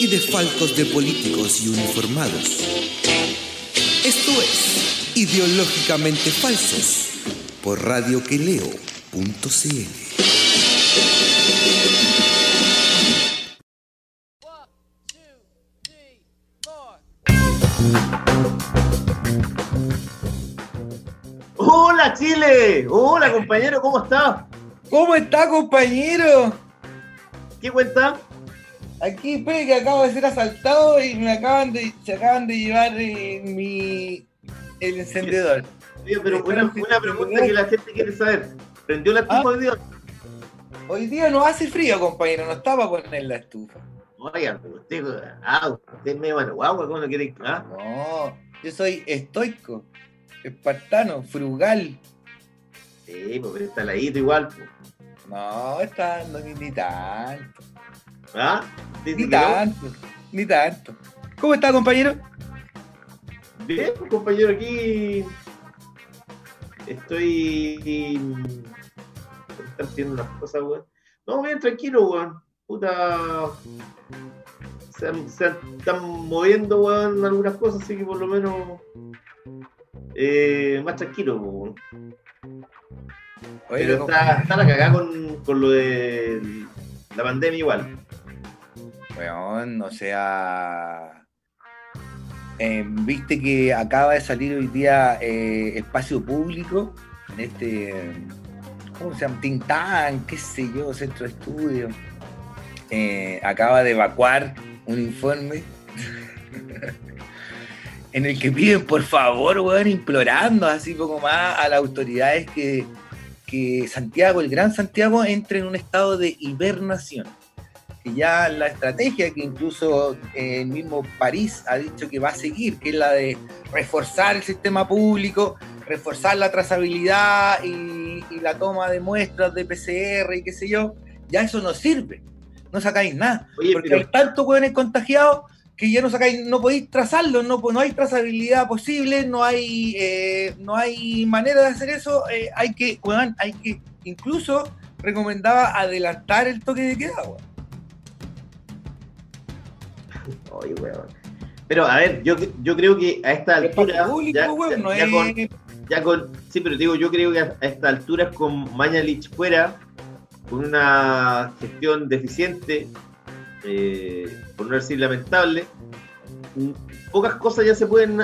y desfalcos de políticos y uniformados. Esto es Ideológicamente Falsos por radioqueleo.cl. Hola Chile, hola compañero, ¿cómo estás? ¿Cómo está, compañero? ¿Qué cuenta? Aquí, espere que acabo de ser asaltado y me acaban de, se acaban de llevar eh, mi el encendedor. Oye, pero una, una pregunta que la gente quiere saber. ¿Prendió la estufa Ah. hoy día? Hoy día no hace frío, compañero, no está para poner la estufa. Oiga, pero usted, ah, usted es medio mano guagua, ¿cómo no quiere? Ah, No, yo soy estoico, espartano, frugal. sí, pues está ladito igual. pues. No, está no, ni, ni tanto, ¿Ah? ¿Dice ni no? tanto, ni tanto. ¿Cómo está, compañero? Bien, compañero, aquí estoy. Están haciendo unas cosas, weón. No, bien, tranquilo, weón. Puta. Se, han- se han- están moviendo, weón, algunas cosas, así que por lo menos. eh, más tranquilo, weón. Oye, Pero está, está la cagada con, con lo de la pandemia igual. Weón, o sea. eh, Viste que acaba de salir hoy día eh, espacio público en este. ¿Cómo se llama? Tintán, qué sé yo, centro de estudio. Eh, acaba de evacuar un informe en el que piden por favor, weón, implorando así poco más a las autoridades que, que Santiago, el Gran Santiago, entre en un estado de hibernación que ya la estrategia que incluso eh, el mismo París ha dicho que va a seguir, que es la de reforzar el sistema público, reforzar la trazabilidad y, y la toma de muestras de PCR y qué sé yo, ya eso no sirve, no sacáis nada, Oye, porque pero hay tantos hueones contagiados que ya no sacáis, no podéis trazarlos, no, no hay trazabilidad posible, no hay, eh, no hay manera de hacer eso, eh, hay que, hueón, hay que, incluso recomendaba adelantar el toque de queda. Oye, weón. Pero a ver, yo, yo creo que a esta altura. Público, ya- weón, ya- no ya es- con- ya con- sí, pero digo, yo creo que a, esta altura con Mañalich fuera, con una gestión deficiente, eh, por no decir lamentable, mm, pocas cosas ya se pueden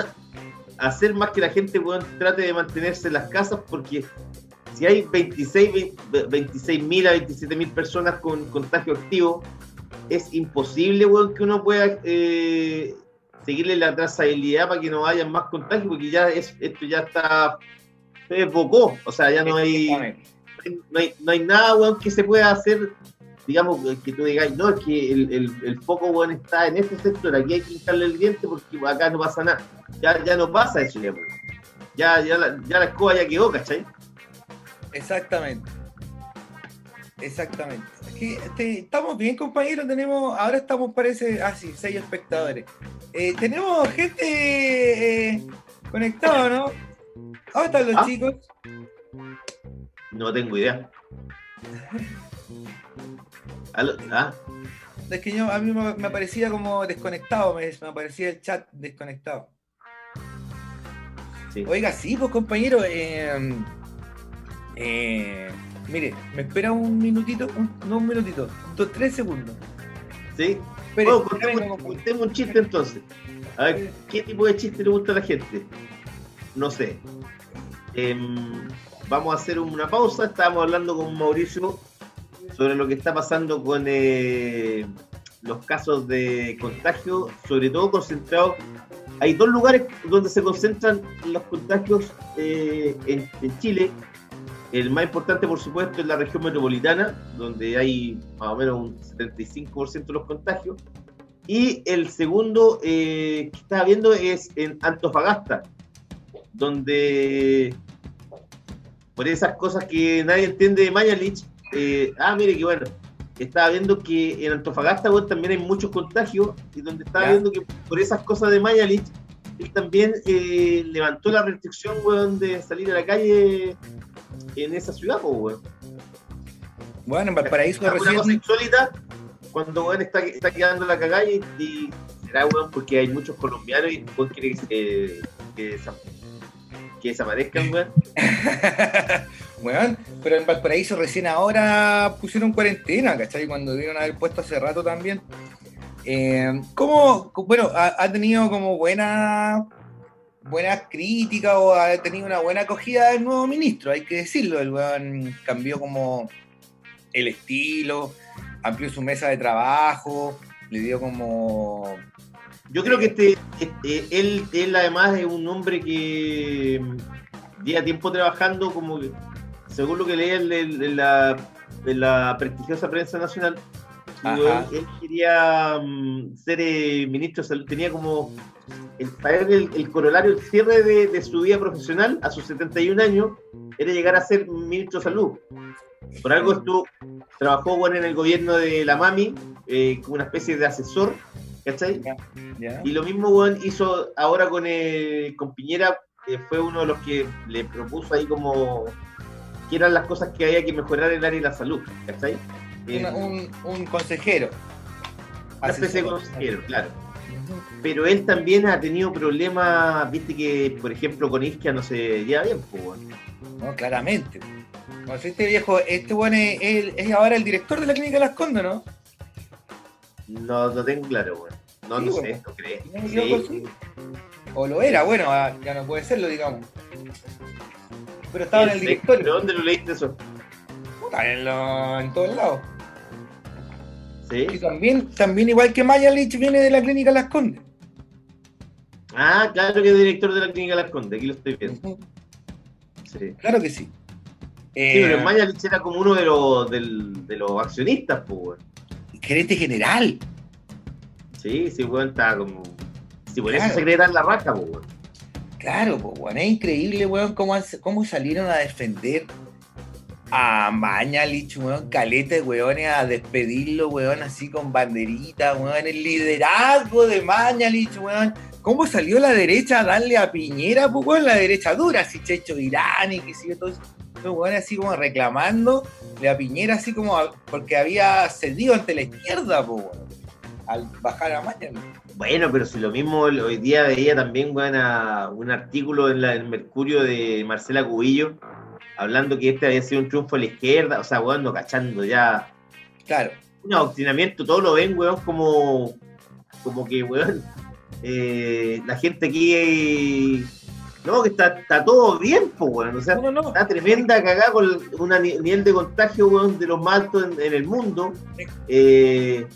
hacer más que la gente weón, trate de mantenerse en las casas porque si hay 26 mil a 27 mil personas con contagio activo, es imposible weón, que uno pueda eh, seguirle la trazabilidad para que no haya más contagios porque ya es, esto ya está se desbocó, o sea, ya no hay no hay, no hay nada, weón, que se pueda hacer, digamos, que tú digas, no, es que el, el, el foco, weón, está en este sector, aquí hay que hincarle el diente porque acá no pasa nada. Ya, ya no pasa eso, ya, weón. Ya, ya, la, ya la escoba ya quedó, ¿cachai? Exactamente. Exactamente. Este, estamos bien, compañeros. Tenemos, ahora estamos, parece, ah, sí, seis espectadores. Eh, tenemos gente eh, conectada, ¿no? ¿Dónde están los Ah. chicos? No tengo idea. Ah, Es que yo, a mí me, me aparecía como desconectado, me, me aparecía el chat desconectado. sí. Oiga, sí, pues compañero, eh, eh, mire, me espera un minutito, un- no un minutito, dos, tres segundos. ¿Sí? Espere, Bueno, contemos, un chiste entonces. A ver, ¿qué tipo de chiste le gusta a la gente? No sé. Em, vamos a hacer una pausa. Estábamos hablando con Mauricio sobre lo que está pasando con eh, los casos de contagio, sobre todo concentrados. Hay dos lugares donde se concentran los contagios eh, en, en Chile. El más importante, por supuesto, es la región metropolitana, donde hay más o menos un 75% de los contagios. Y el segundo eh, que estaba viendo es en Antofagasta, donde por esas cosas que nadie entiende de Mañalich, eh, ah, mire que bueno, estaba viendo que en Antofagasta también hay muchos contagios y donde estaba viendo que por esas cosas de Mañalich, él también eh, levantó la restricción de salir a la calle en esa ciudad, pues, Bueno, en Valparaíso Una cosa insólita, cuando weón, está, está quedando la cagada y, será weón porque hay muchos colombianos y weón quiere que, que, que desaparezcan, weón. weón, pero en Valparaíso recién ahora pusieron cuarentena, ¿cachai? Cuando debieron haber puesto hace rato también. Eh, ¿Cómo, bueno, ha, tenido como buena buenas críticas o ha tenido una buena acogida del nuevo ministro, hay que decirlo, el weón cambió como el estilo, amplió su mesa de trabajo, le dio como... Yo creo que este, este él, él además es un hombre que lleva tiempo trabajando como, según lo que leí en, la, la prestigiosa prensa nacional, él, quería mm, ser eh, ministro de salud, tenía como el, para él el, corolario, el cierre de, su vida profesional a sus 71 años era llegar a ser ministro de salud. Por algo estuvo, trabajó bueno, en el gobierno de la Mami, eh, como una especie de asesor, ¿cachai? Y lo mismo bueno, hizo ahora con, eh, con Piñera, fue uno de los que le propuso ahí como que eran las cosas que había que mejorar en el área de la salud, ¿cachai? Un, un, consejero. Una especie de consejero, claro. Pero él también ha tenido problemas, viste que, por ejemplo, con Isquia no se lleva bien, pues, No, claramente. este viejo, este bueno es, es, ahora el director de la clínica Las Condes, ¿no? No lo tengo claro, bueno. No, no sé, ¿no crees? Sí. O lo era, bueno, ah, ya no puede serlo, digamos. Pero estaba en el directorio. ¿De dónde lo leíste eso? en, en todos lados. Y también, también igual que Mayalich viene de la clínica Las Condes. Ah, claro que es director de la clínica Las Condes, aquí lo estoy viendo. Sí. Claro que sí. Sí, pero eh, Mayalich era como uno de los, de los accionistas, pues, Gerente general. Sí, sí, weón, estaba como. Si por eso se la raja, pues, Claro, pues, weón, es increíble, weón, cómo, cómo salieron a defender a Mañalich, weón, caleta de weones a despedirlo, weón, así con banderita, weón, el liderazgo de Mañalich, weón. ¿Cómo salió la derecha a darle a Piñera, pues, weón, la derecha dura, así Checho Irán y que sigue todo eso? Weón, así como reclamando a Piñera, así como porque había cedido ante la izquierda, pues, weón, al bajar a Mañalich. Bueno, pero si lo mismo hoy día veía también, weón, un artículo en, la, en Mercurio de Marcela Cubillo hablando que este había sido un triunfo a la izquierda, o sea, weón, no cachando ya. Claro. Un adoctrinamiento, todo lo ven, weón, como, como que, weón, eh, la gente aquí, no, que está, está todo bien, pues, weón, o sea, está tremenda cagada con un nivel de contagio, weón, de los más altos en, el mundo. Eh,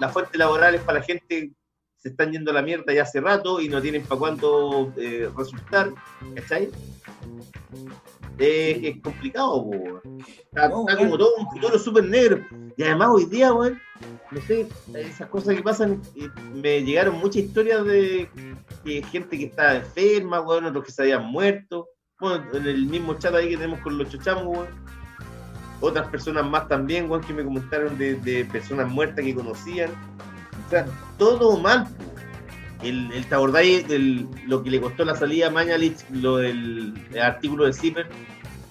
las fuentes laborales para la gente se están yendo a la mierda ya hace rato y no tienen para cuánto eh, resultar, ¿cachai? Es, complicado, Está, como todo un futuro súper negro. Y además hoy día, weón, no sé, esas cosas que pasan, me llegaron muchas historias de gente que estaba enferma, weón, otros que se habían muerto. Bueno, en el mismo chat ahí que tenemos con los chochamos, weón. Otras personas más también, weón, que me comentaron de, personas muertas que conocían. O sea, todo mal, el, el ¿te acordáis lo que le costó la salida a Mañalich, lo del artículo de Zipper,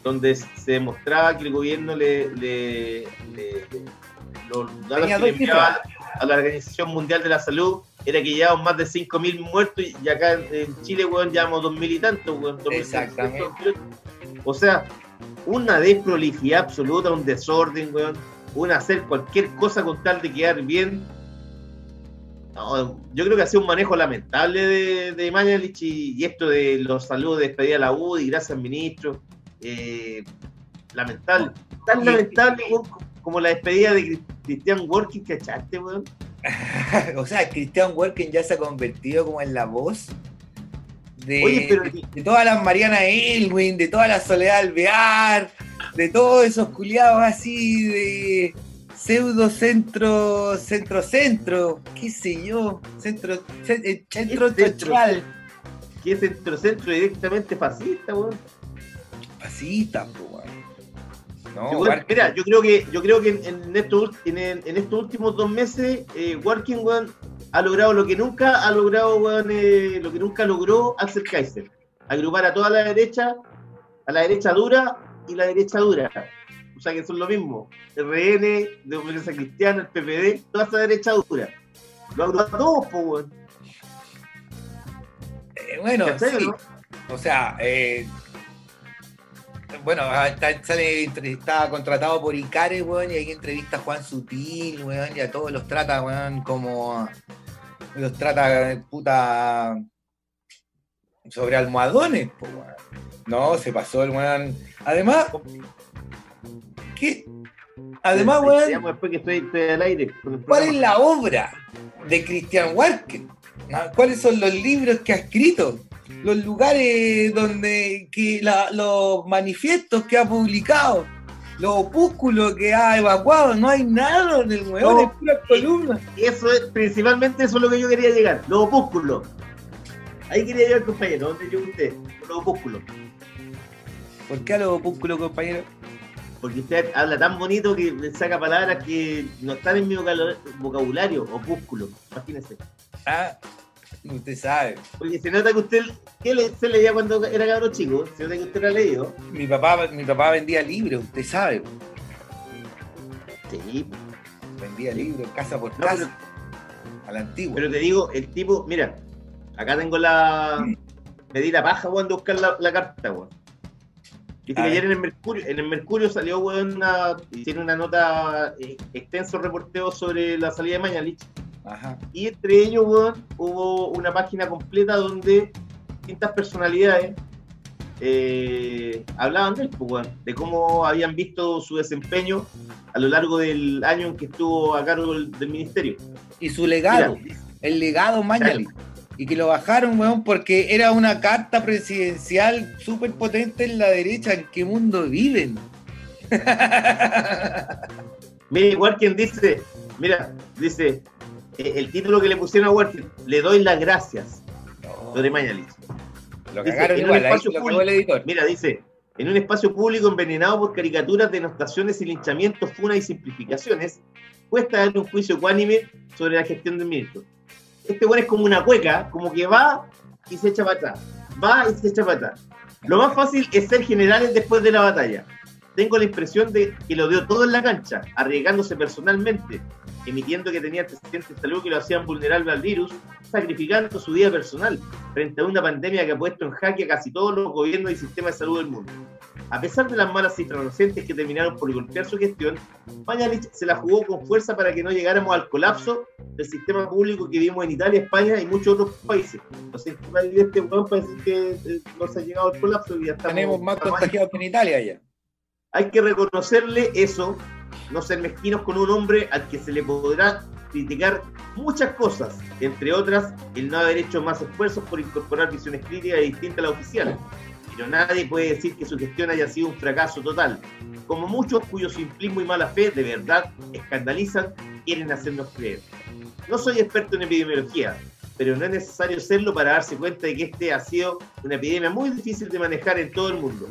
donde se demostraba que el gobierno le, le, lo, enviaba a la Organización Mundial de la Salud era que llevamos más de 5.000 muertos y acá en Chile, weón, llevamos 2.000 y tantos, weón. Exactamente. O sea, una desprolijidad absoluta, un desorden, weón. Una hacer cualquier cosa con tal de quedar bien yo creo que ha sido un manejo lamentable de, de Mañalich y, esto de los saludos de despedida a la UDI, gracias ministro. Eh, lamentable. Tan lamentable como la despedida de Christian Working, ¿cachaste, weón? o sea, Christian Working ya se ha convertido como en la voz de, de, todas las Mariana Elwin, de toda la Soledad Alvear, de todos esos culiados así de pseudo centro, centro, centro, qué sé yo, centro, eh, centro central. ¿Qué centro, centro directamente fascista, weón? Fascista, pues, no, mira, yo creo que, yo creo que en, estos, en, estos últimos dos meses, eh, Working One ha logrado lo que nunca ha logrado, eh, lo que nunca logró Axel Kaiser. Agrupar a toda la derecha, a la derecha dura y la derecha dura. O sea que son lo mismo. RN, Democracia Cristiana, el PPD, toda esa derecha dura. Lo agrupa a todos, pues, weón. Eh, bueno, sí. O sea, eh, bueno, ah, está, sale, está contratado por Icare, weón, y ahí entrevista a Juan Sutil, weón, y a todos los trata, weón, como los trata puta sobre almohadones, pues, weón. No, se pasó el weón. Además, ¿qué? Además, weón. Después que estoy, estoy al aire. ¿Cuál es la obra de Christian Walker? ¿Ah? ¿Cuáles son los libros que ha escrito? los lugares donde que los manifiestos que ha publicado, los opúsculos que ha evacuado, no hay nada en el hueón, es pura columna. Eso es, principalmente eso es lo que yo quería llegar, los opúsculos. Ahí quería llegar, compañero, ¿dónde llegó usted? Los opúsculos. ¿Por qué a los opúsculos, compañero? Porque usted habla tan bonito que saca palabras que no están en mi vocabulario, opúsculo, imagínese. Ah, Usted sabe. Porque se nota que usted, ¿qué le, se leía cuando era cabrón chico? Se nota que usted lo ha leído. Mi papá, mi papá vendía libros, usted sabe. Sí. Vendía libros casa por casa. a la antigua. Pero te digo, el tipo, mira, acá tengo la. Me di la paja, weón, de buscar la, carta, weón. Dice que ayer en el Mercurio, en el Mercurio salió, weón, una, tiene una nota eh, extenso reporteo sobre la salida de Mañalich. Y entre ellos, hubo una página completa donde distintas personalidades eh, hablaban de él, pues, de cómo habían visto su desempeño a lo largo del año en que estuvo a cargo del, ministerio. Y su legado, el legado Mañali. Y que lo bajaron, weón, porque era una carta presidencial súper potente en la derecha. ¿En qué mundo viven? mira, igual quien dice, mira, dice, eh, el título que le pusieron a Warfield, le doy las gracias, lo de Mañalich. Lo cagaron igual, ahí lo el editor. Mira, dice, en un espacio público envenenado por caricaturas, denostaciones y linchamientos, funas y simplificaciones, cuesta dar un juicio ecuánime sobre la gestión del ministro. Este bueno es como una cueca, como que va y se echa para atrás, va y se echa para atrás. Lo más fácil es ser generales después de la batalla. Tengo la impresión de que lo dio todo en la cancha, arriesgándose personalmente, emitiendo que tenía antecedentes de salud que lo hacían vulnerable al virus, sacrificando su vida personal frente a una pandemia que ha puesto en jaque a casi todos los gobiernos y sistemas de salud del mundo. A pesar de las malas cifras recientes que terminaron por golpear su gestión, Mañalich se la jugó con fuerza para que no llegáramos al colapso del sistema público que vimos en Italia, España y muchos otros países. No sé, este weón parece que eh, no se ha llegado al colapso y ya estamos... Tenemos más contagiados que en Italia ya. Hay que reconocerle eso no ser mezquinos con un hombre al que se le podrá criticar muchas cosas, entre otras el no haber hecho más esfuerzos por incorporar visiones críticas distintas a la oficial. Pero nadie puede decir que su gestión haya sido un fracaso total, como muchos cuyo simplismo y mala fe de verdad escandalizan, quieren hacernos creer. No soy experto en epidemiología, pero no es necesario serlo para darse cuenta de que este ha sido una epidemia muy difícil de manejar en todo el mundo.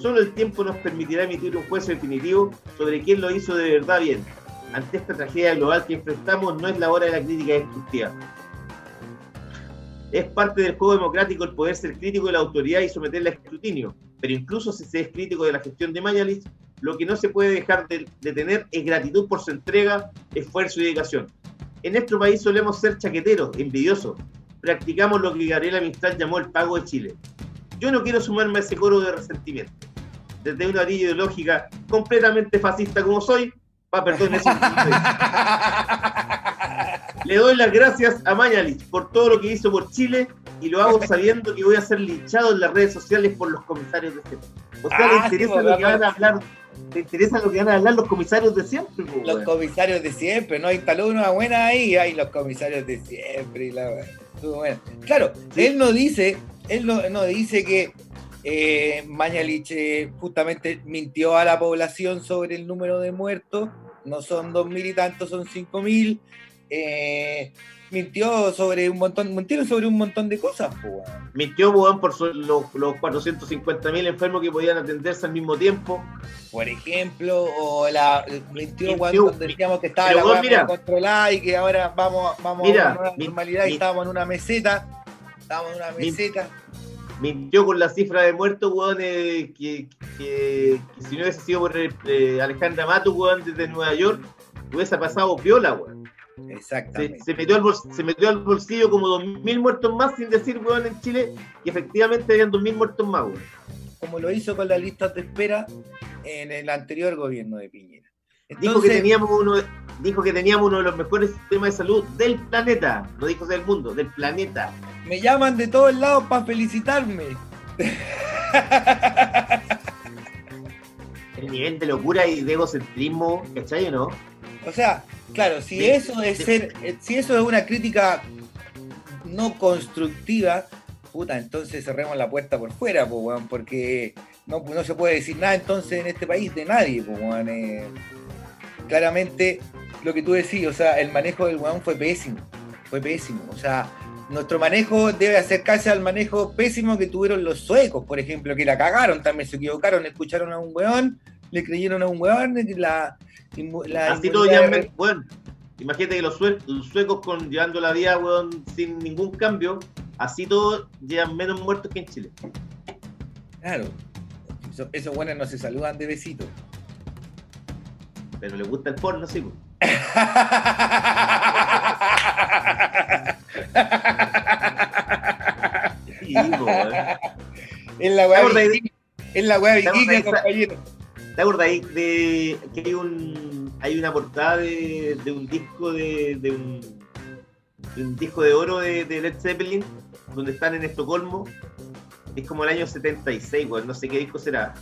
Solo el tiempo nos permitirá emitir un juicio definitivo sobre quién lo hizo de verdad bien. Ante esta tragedia global que enfrentamos, no es la hora de la crítica destructiva. Es parte del juego democrático el poder ser crítico de la autoridad y someterla a escrutinio, pero incluso si se es crítico de la gestión de Mañalich, lo que no se puede dejar de, de tener es gratitud por su entrega, esfuerzo y dedicación. En nuestro país solemos ser chaqueteros, envidiosos. Practicamos lo que Gabriela Mistral llamó el pago de Chile. Yo no quiero sumarme a ese coro de resentimiento. Desde una orilla ideológica completamente fascista como soy, va, perdón, eso Le doy las gracias a Mañalich por todo lo que hizo por Chile y lo hago sabiendo que voy a ser linchado en las redes sociales por los comisarios de este. O sea, le ah, interesa lo que van a hablar ¿Te interesa lo que van a hablar los comisarios de siempre? los comisarios de siempre, ¿no? Instaló una buena ahí, hay los comisarios de siempre. Y la, Claro, él no dice, él no, dice que eh, Mañalich eh, justamente mintió a la población sobre el número de muertos, no son dos mil y tantos, son cinco mil. Eh, mintió sobre un montón, mintieron sobre un montón de cosas, po, weón. Mintió, weón, por so- los, los 450.000 enfermos que podían atenderse al mismo tiempo. Por ejemplo, o la mintió Mintió, cuando decíamos que estaba la controlada y que ahora vamos, vamos Mira, a una mi- normalidad y estábamos en una meseta. Estábamos en una meseta. Mintió con la cifra de muertos, weón, eh, que, que- que si no hubiese sido por eh, Alejandra Mato, weón, desde Nueva York, hubiese pasado piola, weón. Exactamente. se metió al bols- se metió al bolsillo como 2.000 muertos más, sin decir, weón, en Chile, que efectivamente habían 2.000 muertos más, weón. Como lo hizo con las listas de espera en el anterior gobierno de Piñera. Dijo que teníamos uno, dijo que teníamos uno de los mejores sistemas de salud del planeta, no dijo del mundo, del planeta. me llaman de todos lados para felicitarme. El nivel de locura y de egocentrismo, ¿cachai o no? O sea, claro, si De- eso es de- ser, eh, si eso es una crítica no constructiva, puta, entonces cerremos la puerta por fuera, po, weón, porque no, no se puede decir nada entonces en este país de nadie, po, weón, eh. claramente lo que tú decís, o sea, el manejo del weón fue pésimo, fue pésimo, o sea, nuestro manejo debe acercarse al manejo pésimo que tuvieron los suecos, por ejemplo, que la cagaron también, se equivocaron, escucharon a un weón, le creyeron a un weón, la, la Así ya, de- bueno, imagínate que los, sue- los suecos con llevando la vida, weón, sin ningún cambio, así todos llevan menos muertos que en Chile. Claro. Eso- esos buenos no se saludan de besito. Pero les gusta el porno, sí, pues. Sí, weón. es la weá ¿Te acordás de- vikinga, es la weá ¿Te acordás vikinga, de esa- compañero. ¿Te ahí de que hay un hay una portada de, de un disco de, de un, de un disco de oro de, Led Zeppelin donde están en Estocolmo? Es como el año 76, weón, no sé qué disco será.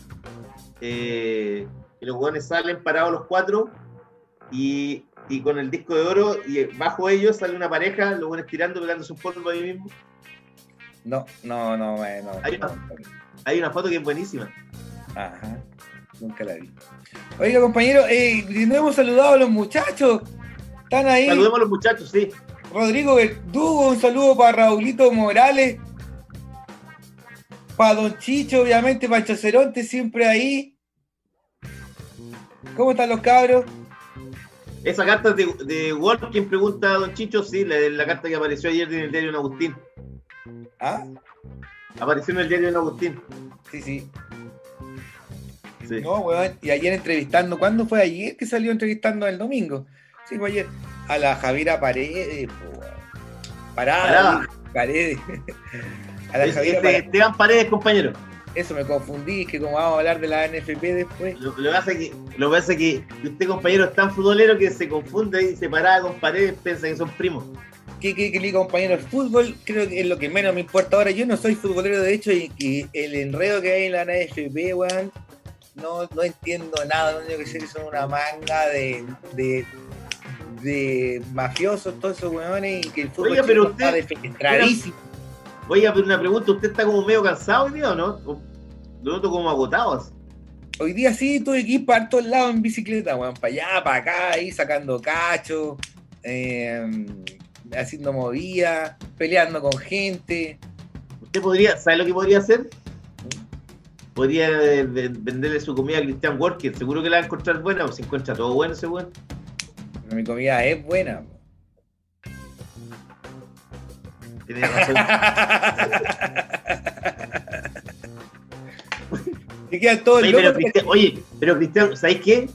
Eh, y los weones salen parados los cuatro y, y con el disco de oro y bajo ellos sale una pareja, los weones tirando, pegándose un polvo ahí mismo. No, no, no, eh, no. Hay no. Hay una foto que es buenísima. Ajá. Nunca la vi. Oiga, compañero, eh, no hemos saludado a los muchachos. Están ahí. Saludemos a los muchachos, sí. Rodrigo Verdugo, un saludo para Raulito Morales. Para Don Chicho, obviamente, para Chaceronte, siempre ahí. ¿Cómo están los cabros? Esa carta de, de quien pregunta a Don Chicho, sí, la, la carta que apareció ayer en el diario de Don Agustín. ¿Ah? Apareció en el diario Don Agustín. Sí, sí. Sí. No, weón. Y ayer entrevistando, ¿cuándo fue ayer que salió entrevistando el domingo? Sí, fue ayer. A la Javiera Paredes. Parada, Parada. Paredes. A la Es- Javiera es de Paredes. Esteban Paredes, compañero. Eso me confundí, es que como vamos a hablar de la NFP después. Lo, lo que pasa es que, lo que pasa es que usted, compañero, es tan futbolero que se confunde y se para con Paredes, piensa que son primos. ¿Qué, qué, qué le digo, compañero? El fútbol creo que es lo que menos me importa ahora. Yo no soy futbolero, de hecho, y, y el enredo que hay en la NFP, weón, no, no entiendo nada. Lo único que sé que son una manga de, de, de mafiosos, todos esos weones, y que el fútbol Oiga, pero chileno está usted- defenestradísimo. Oiga, pero una pregunta, ¿usted está como medio cansado hoy día o no? Lo noto como agotado. así. Hoy día sí tuve que ir para todos lados en bicicleta, weón, para allá, para acá, ahí sacando cacho, eh, haciendo movidas, peleando con gente. Usted podría, ¿sabe lo que podría hacer? Podría de- venderle su comida a Christian Walker, seguro que la va a encontrar buena, o se encuentra todo bueno ese weón. Pero mi comida es buena. Tiene razón. Te queda todo el Oye, pero. Cristian, oye, pero Cristian, ¿sabes qué?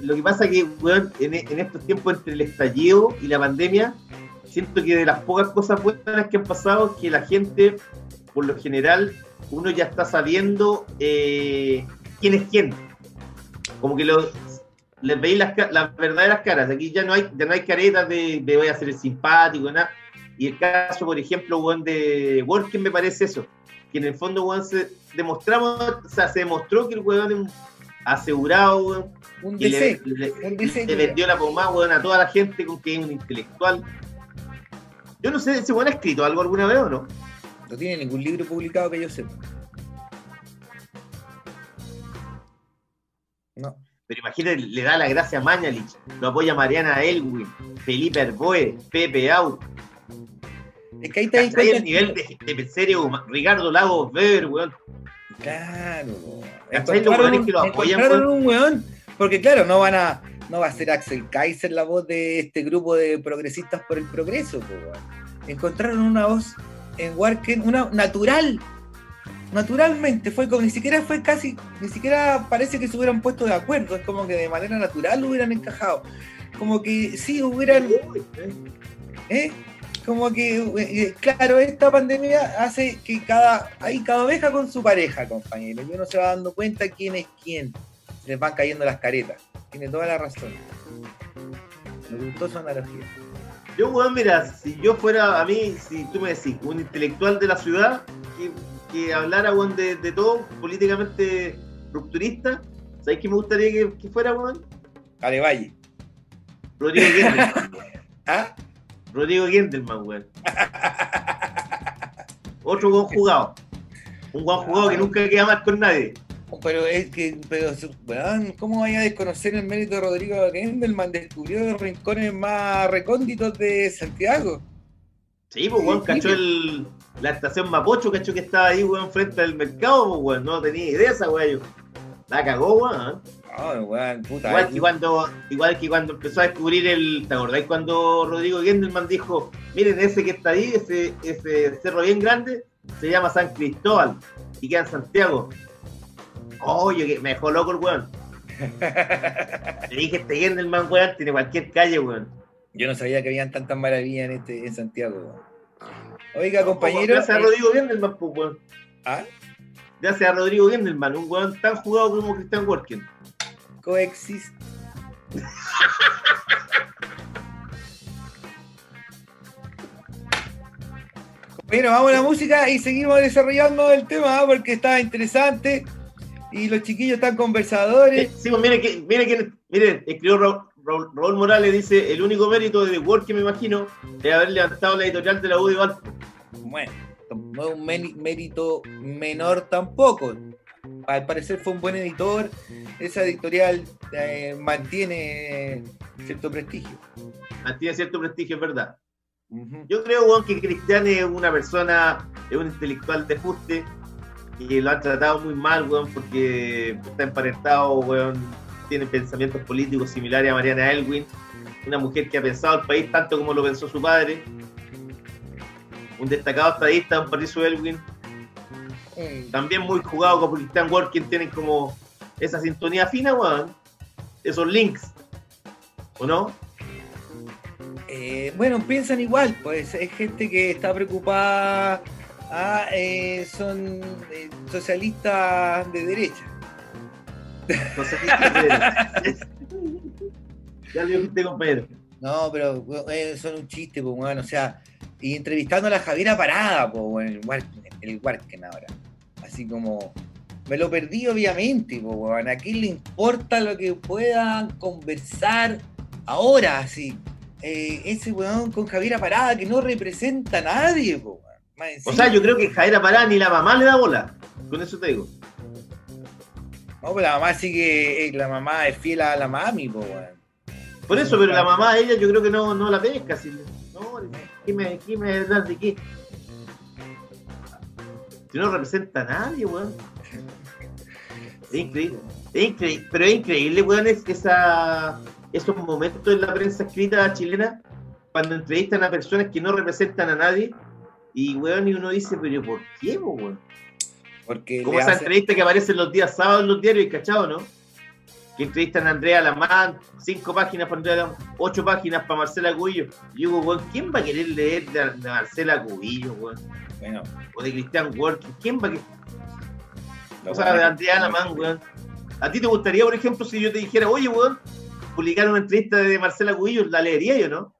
Lo que pasa que, weón, en, en estos tiempos entre el estallido y la pandemia, siento que de las pocas cosas buenas que han pasado es que la gente, por lo general, uno ya está sabiendo eh, quién es quién. Como que lo, les veis las, las verdaderas caras. Aquí ya no hay, ya no hay caretas de, de voy a ser el simpático, nada. Y el caso, por ejemplo, weón, de Working me parece eso. Que en el fondo, weón, se demostramos, o sea, se demostró que el weón es un asegurado, weón, Un que le, le- un diseño. le vendió la pomada, weón, a toda la gente con que es un intelectual. Yo no sé, ¿ese weón ha escrito algo alguna vez o no? No tiene ningún libro publicado que yo sepa. No. Pero imagínate, le da la gracia a Mañalich, lo apoya Mariana Elwin, Felipe Arboe, Pepe Au. Es que ahí ¿Cachai cuenta el nivel de, de serio, Ricardo Lagos Ver, weón. Claro. ¿Cachai los Encontraron, un, que lo apoyan, encontraron weón? un weón, porque claro, no van a, no va a ser Axel Kaiser la voz de este grupo de progresistas por el progreso, po, weón. Encontraron una voz en Warken, una natural. Naturalmente, fue como, ni siquiera fue casi, ni siquiera parece que se hubieran puesto de acuerdo, es como que de manera natural lo hubieran encajado. Como que sí hubieran, ¿eh? Como que, eh, claro, esta pandemia hace que cada, hay cada oveja con su pareja, compañero. Y uno se va dando cuenta quién es quién. Se les van cayendo las caretas. Tiene toda la razón. Me gustó su analogía. Yo, weón, mira, si yo fuera, a mí, si tú me decís, un intelectual de la ciudad que, que hablara, weón, de, de todo, políticamente rupturista, ¿sabes qué me gustaría que, que fuera, weón? Valle. Rodrigo Gendelman. ¿Ah? Rodrigo Gendelman, weón. Otro weón jugado. Un weón jugado que nunca queda mal con nadie. Pero es que, pero, weón, ¿cómo vaya a desconocer el mérito de Rodrigo Gendelman? Descubrió los rincones más recónditos de Santiago. Sí, pues, weón, cachó el, la estación Mapocho, cachó que estaba ahí, weón, frente al mercado, pues, weón. No tenía idea esa, weón. La cagó, weón. ¿eh? Ay, weón, puta. Igual que cuando, igual que cuando empezó a descubrir el. ¿Te acordáis cuando Rodrigo Gendelman dijo, miren ese que está ahí, ese, ese cerro bien grande, se llama San Cristóbal y queda en Santiago? Oye, me dejó loco el weón. Le dije, este Gendelman, weón, tiene cualquier calle, weón. Yo no sabía que habían tantas maravillas en este en Santiago. weón. Oiga, compañero. Gracias a eh, Rodrigo Gendelman, pues, weón. ¿ah? Gracias a Rodrigo Gendelman, un weón tan jugado como Christian Working. Coexist. Bueno, vamos a la música y seguimos desarrollando el tema ¿ah? porque está interesante y los chiquillos están Eh, conversadores. sí, pues, mire, que, mire, que, mire, escribió Ra- Ra- Raúl Morales, dice, el único mérito de The Work que me imagino es haber levantado la editorial de la U de Valpo. Bueno, no es un mé- mérito menor tampoco. Al parecer fue un buen editor. Esa editorial eh, mantiene cierto prestigio. Ah, Tiene cierto prestigio, es verdad. Yo creo, weón, que Cristian es una persona, es un intelectual de fuste y lo han tratado muy mal, weón, porque está emparentado, weón, tiene pensamientos políticos similares a Mariana Elwin, una mujer que ha pensado el país tanto como lo pensó su padre, un destacado estadista, don Patricio Elwin, Mm, también muy jugado con Cristian Working, tienen como esa sintonía fina, weón, esos links, ¿o no? eh, bueno, piensan igual, pues es gente que está preocupada, ah, eh, son eh, socialistas de derecha. No sé qué Ya lo dijiste, compañero. No, pero eh, son un chiste, pues, bueno, o sea, y entrevistando a la Javiera Parada, pues, bueno, el Warken, el Warken ahora. Así como, me lo perdí obviamente, pues, bueno, ¿a quién le importa lo que puedan conversar ahora, así? Eh, ese weón con Javiera Parada que no representa a nadie, pues, weón. Más O sea, yo creo que Jaira Pará ni la mamá le da bola. Con eso te digo. No, pues la mamá sí que, la mamá es fiel a la mami, pues, weón. Por eso, pero la mamá, ella, yo creo que no, no la pesca. Si, no, ¿qué me, qué me das de qué? Si no representa a nadie, weón. Es increíble. Es increíble. Pero es increíble, weón, es esa, esos momentos en la prensa escrita chilena cuando entrevistan a personas que no representan a nadie. Y, weón, y uno dice, pero ¿por qué, weón? Porque Como esa hace- entrevista que aparece los días sábados en los diarios, ¿cachado, no? Que entrevistan a Andrea Lamán, cinco páginas para Andrea Lamán, ocho páginas para Marcela Cubillo. Y digo, weón, ¿quién va a querer leer de, de Marcela Cubillo, weón? bueno, O de Cristian Work? ¿Quién va a querer? lo O sea, de bueno- Andrea Lamán, weón. ¿A ti te gustaría, por ejemplo, si yo te dijera, oye, weón, publicar una entrevista de Marcela Cubillo, la leería yo, ¿no?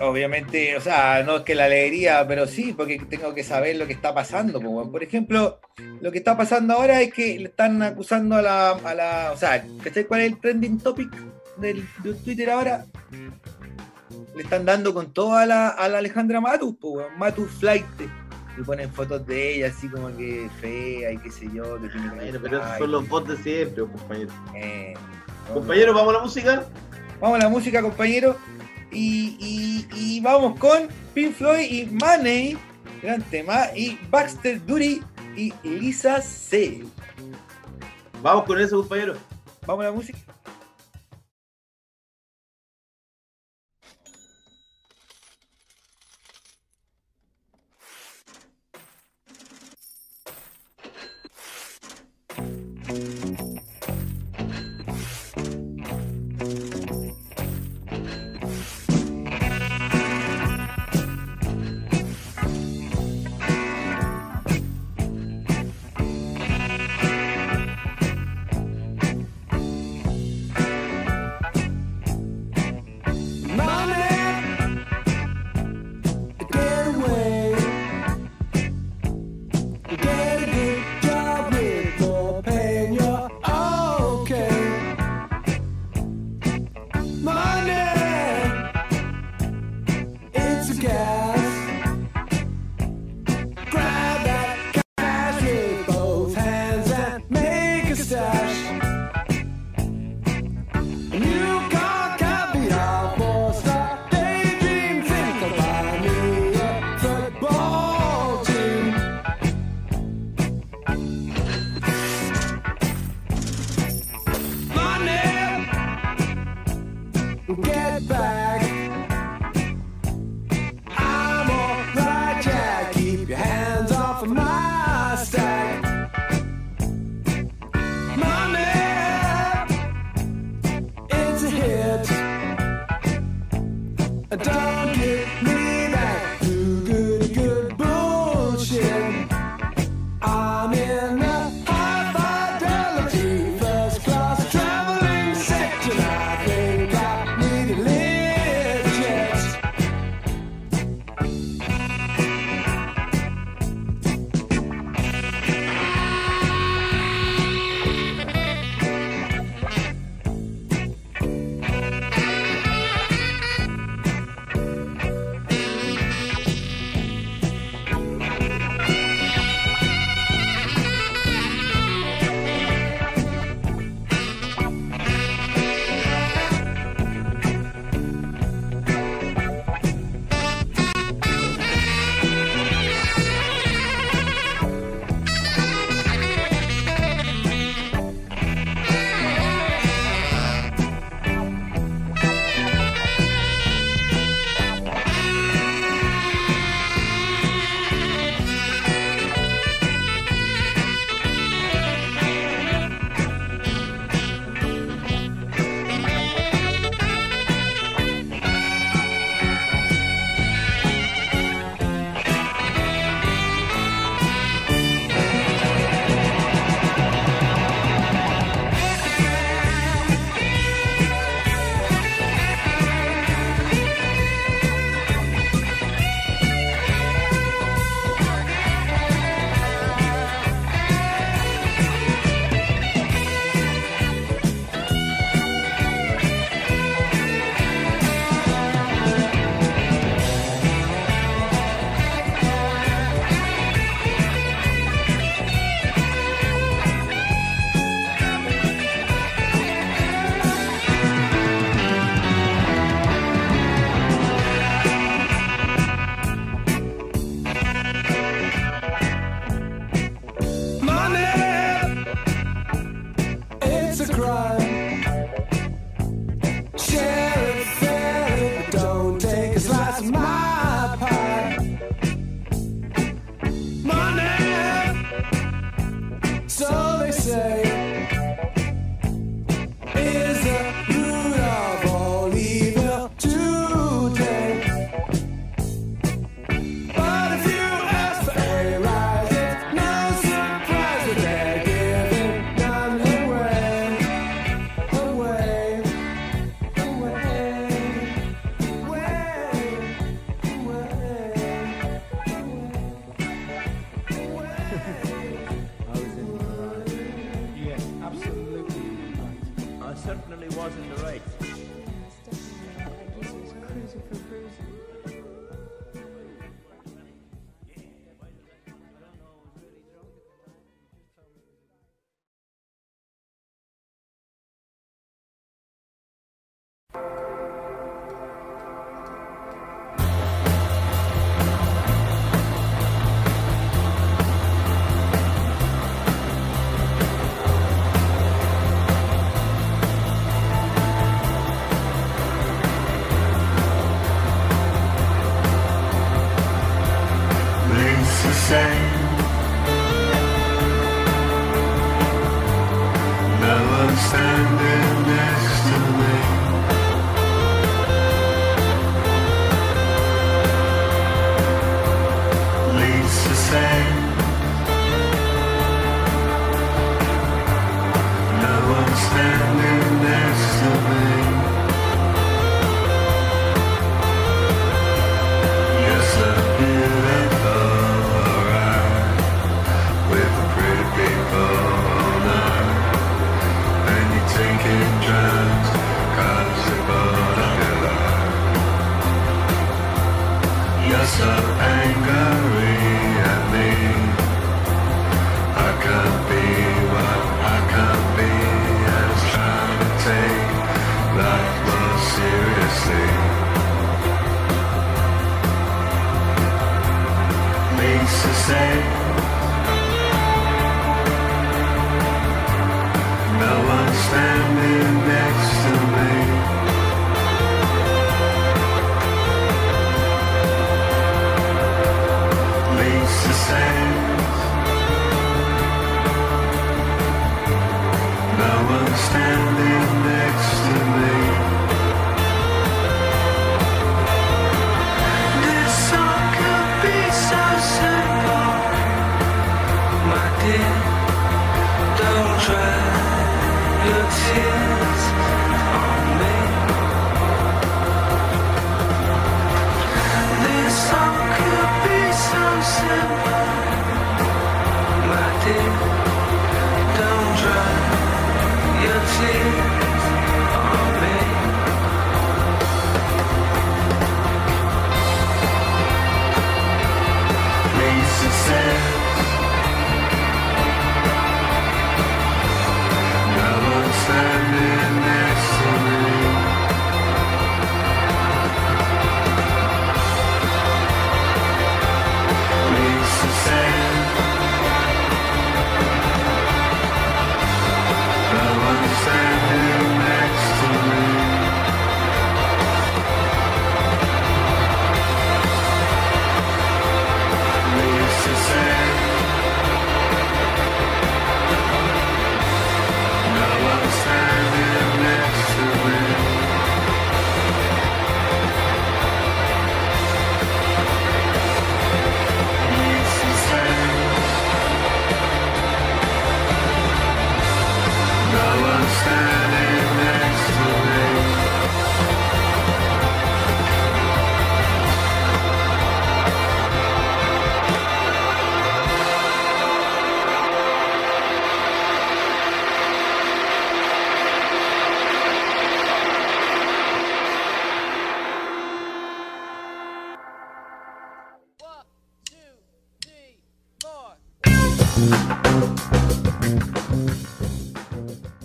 obviamente, o sea, no es que la alegría, pero sí, porque tengo que saber lo que está pasando. Pues, Por ejemplo, lo que está pasando ahora es que le están acusando a la, a la o sea, ¿cachai cuál es el trending topic del, Twitter ahora? Le están dando con todo a la, a la Alejandra Matus, pues, Matus Flight. Y ponen fotos de ella así como que fea y qué sé yo, Pero, esos son los bots de siempre, compañero. Eh, compañero, ¿vamos a la música? Vamos a la música, compañero. Y, y, vamos con Pink Floyd y Money, gran tema, y Baxter Dury y Lisa C. Vamos con eso, compañero. Vamos a la música.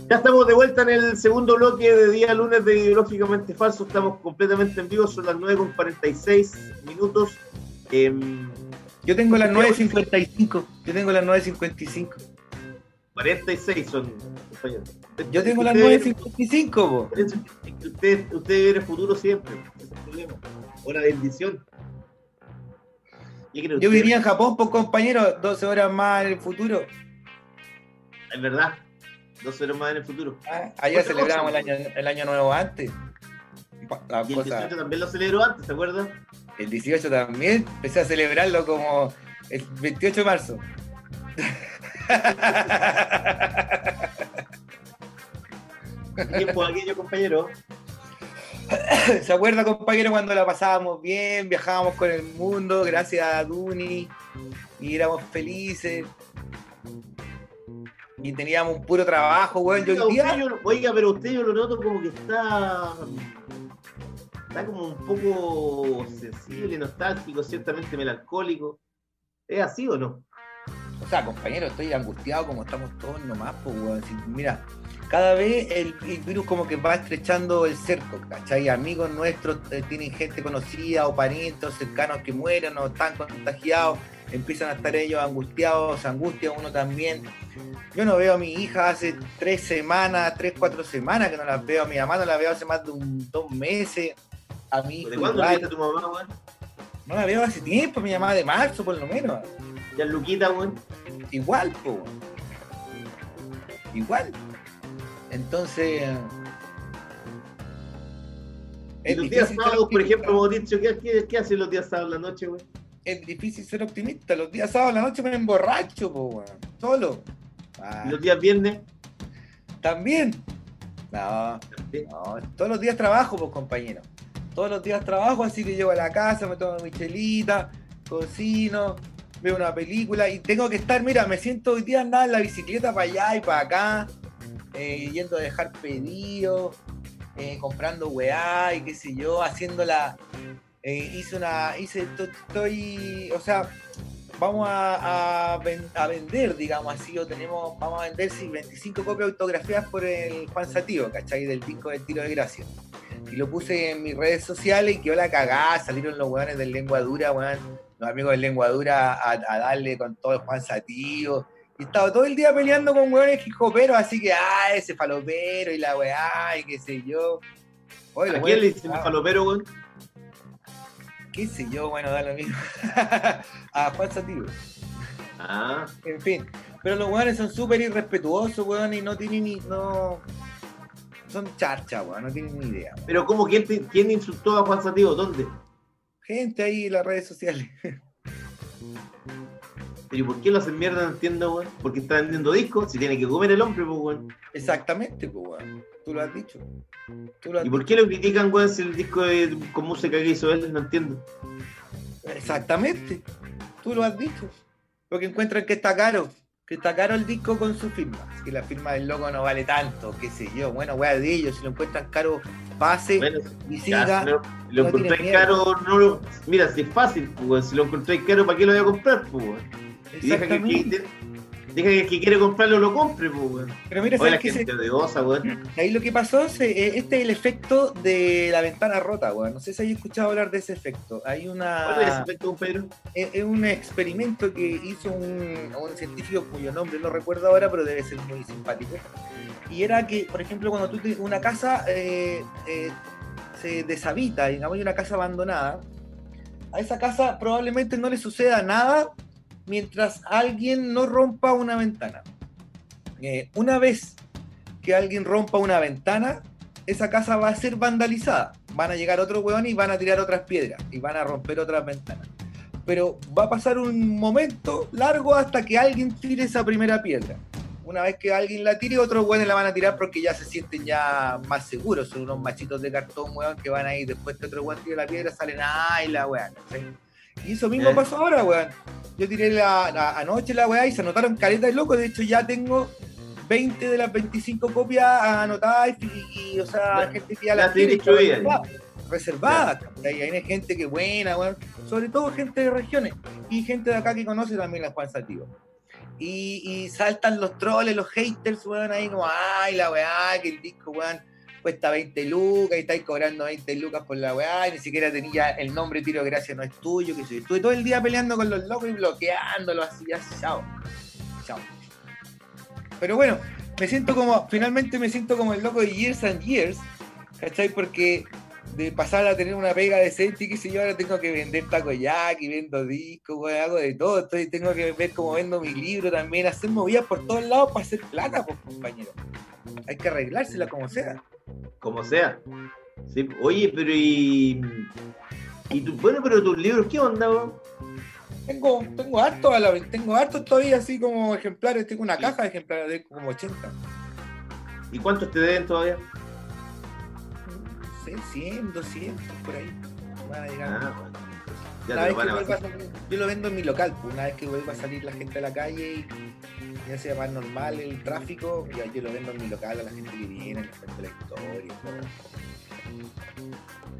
Ya estamos de vuelta en el segundo bloque de día lunes de Ideológicamente Falso. Estamos completamente en vivo, son las 9 con 46 minutos. Em, Yo tengo las 9.55. Yo tengo las 9.55. 46 son, compañeros. Yo tengo las Usted- 9.55, po. Es que Usted, usted vive en el futuro siempre. es el problema. Una bendición. ¿Qué cree Yo vivía en Japón, pues compañero, 12 horas más en el futuro. Es verdad. Dos horas más en el futuro. Ah, Allá Otra celebramos el año, el año nuevo antes. Pa- La Y el cosa- 18 también lo celebró antes, ¿se acuerdan? el 18 también, empecé a celebrarlo como el 28 de marzo. ¿Qué tiempo aquello, compañero? ¿Se acuerda, compañero, cuando la pasábamos bien, viajábamos con el mundo, gracias a Duni, y éramos felices? Y teníamos un puro trabajo, weón. Yo Oiga, hoy día, usted yo- oiga, pero usted yo lo noto como que está. Está como un poco sensible, nostálgico, ciertamente melancólico. ¿Es así o no? o sea, compañero, estoy angustiado como estamos todos nomás, pues, weón. Si- mira, cada vez el, el virus como que va estrechando el cerco, ¿cachai? Amigos nuestros eh, tienen gente conocida o parientes o cercanos que mueren o están contagiados, empiezan a estar ellos angustiados, angustia uno también. Yo no veo a mi hija hace tres semanas, tres, cuatro semanas que no la veo, a mi mamá no la veo hace más de un, dos meses, a mi hijo ¿De cuándo viste a tu mamá, weón? no la veo hace tiempo, mi mamá de marzo por lo menos. Ya Luquita, weón. Igual. Igual. Entonces. Y los días sábados, por ejemplo, Mauricio, ¿qué, qué, qué hacen los días sábados en la noche, weón? Es difícil ser optimista. Los días sábados a la noche me emborracho, po, weón. Solo. Ah, Y los días viernes. También. No, no. Todos los días trabajo, pues, compañero. Todos los días trabajo, así que llego a la casa, me tomo mi chelita, cocino, veo una película y tengo que estar, mira, me siento hoy día andar en la bicicleta para allá y para acá, eh, yendo a dejar pedidos, eh, comprando weá y qué sé yo, haciéndola. Eh, hice una. Hice. to- Estoy. O sea, vamos a, a ven- a vender, digamos así, o tenemos. Vamos a vender sí, 25 copias autografiadas por el Juan Satío, ¿cachai? Del disco del Tiro de Gracia. Y lo puse en mis redes sociales y quedó la cagada, salieron los weones del Lengua Dura, weón, los amigos del Lengua Dura a, a darle con todo el Juan Satío. Y estaba todo el día peleando con weones hijoperos, así que, ah, ese falopero y la weá, y qué sé yo. Oye, ¿A quién le dicen falopero, weón? Qué sé yo, bueno, da lo mismo. a Juan Satío. Ah, En fin. Pero los weones son súper irrespetuosos, weón, y no tienen ni. No... Son charcha, weón, no tienen ni idea. weón. pero ¿cómo? ¿Quién, te- quién insultó a Juan Sativo? ¿Dónde? Gente ahí en las redes sociales. Pero ¿y por qué lo hacen mierda? No entiendo, weón. Porque está vendiendo discos, si tiene que comer el hombre, pues, weón. Exactamente, pues, weón. Tú lo has dicho. Tú lo has ¿Y por qué lo critican, weón, si el disco de- con música que hizo él? No entiendo. Exactamente. Tú lo has dicho. Porque encuentran que está caro. Que está caro el disco con su firma. Que la firma del loco no vale tanto, qué sé yo. Bueno, weá de ellos. Si lo encuentran caro, pase Bueno, y siga. si lo, no miedo. caro, no lo. Mira, si es fácil, pues. Si lo encontráis caro, ¿para qué lo voy a comprar, pues? Y deja que, el que, deja que el que quiere comprarlo lo compre, pues, weón. Pero mira, Oye, la gente odiosa, weón. Ahí lo que pasó, se- eh, este es el efecto de la ventana rota, weón. No sé si hay escuchado hablar de ese efecto. Hay ¿Cuál es una. ese efecto, Pedro? Es es un experimento que hizo un, un científico cuyo nombre no recuerdo ahora, pero debe ser muy simpático. Y era que, por ejemplo, cuando tú te- una casa eh, eh, se deshabita, digamos, hay una casa abandonada, a esa casa probablemente no le suceda nada mientras alguien no rompa una ventana. Eh, una vez que alguien rompa una ventana, esa casa va a ser vandalizada. Van a llegar otros hueones y van a tirar otras piedras y van a romper otras ventanas. Pero va a pasar un momento largo hasta que alguien tire esa primera piedra. Una vez que alguien la tire, otros hueones la van a tirar porque ya se sienten ya más seguros. Son unos machitos de cartón, hueón, que van a ir después que otro hueón tire la piedra, salen, ¡ay, la! ¿cachai? Y eso mismo Eh. pasó ahora, weón. Yo tiré la, la- anoche la weá y se anotaron caretas de loco. De hecho, ya tengo 20 de las 25 copias anotadas y, y, o sea, Ya. gente que ya las tiene reservadas. ¿cachai? Hay gente que buena, weón. Sobre todo gente de regiones y gente de acá que conoce también la Juan Sativa. Y, y saltan los troles, los haters, weón, ahí como, ay, la weá, que el disco, weón, cuesta 20 lucas y estáis cobrando 20 lucas por la weá, y ni siquiera tenía el nombre Tiro de Gracia no es tuyo, que sé yo. Estuve todo el día peleando con los locos y bloqueándolos así, ya, chao. Chao. Pero bueno, me siento como, finalmente me siento como el loco de Years and Years, ¿cachai? Porque de pasar a tener una pega decente y qué sé yo, ahora tengo que vender takoyaki, vendo discos, hago de todo, estoy, tengo que ver cómo vendo mi libro también, hacer movidas por todos lados para hacer plata, pues compañero. Hay que arreglársela como sea. Como sea. Sí, Oye, pero y. Y tú, bueno, pero tus libros, ¿qué onda, weón? Tengo, tengo harto a la tengo harto todavía así como ejemplares, tengo una caja de ejemplares de como 80. ¿Y cuántos te deben todavía? Sé, 100, 200, por ahí. Van a llegar. Ah, bueno. Ya Una te vez lo van que a vuelva a pasar. salir- yo lo vendo en mi local, pues, una vez que vuelva a salir la gente a la calle y ya sea más normal el tráfico, ya yo lo vendo en mi local a la gente que viene, les cuento la historia. todo.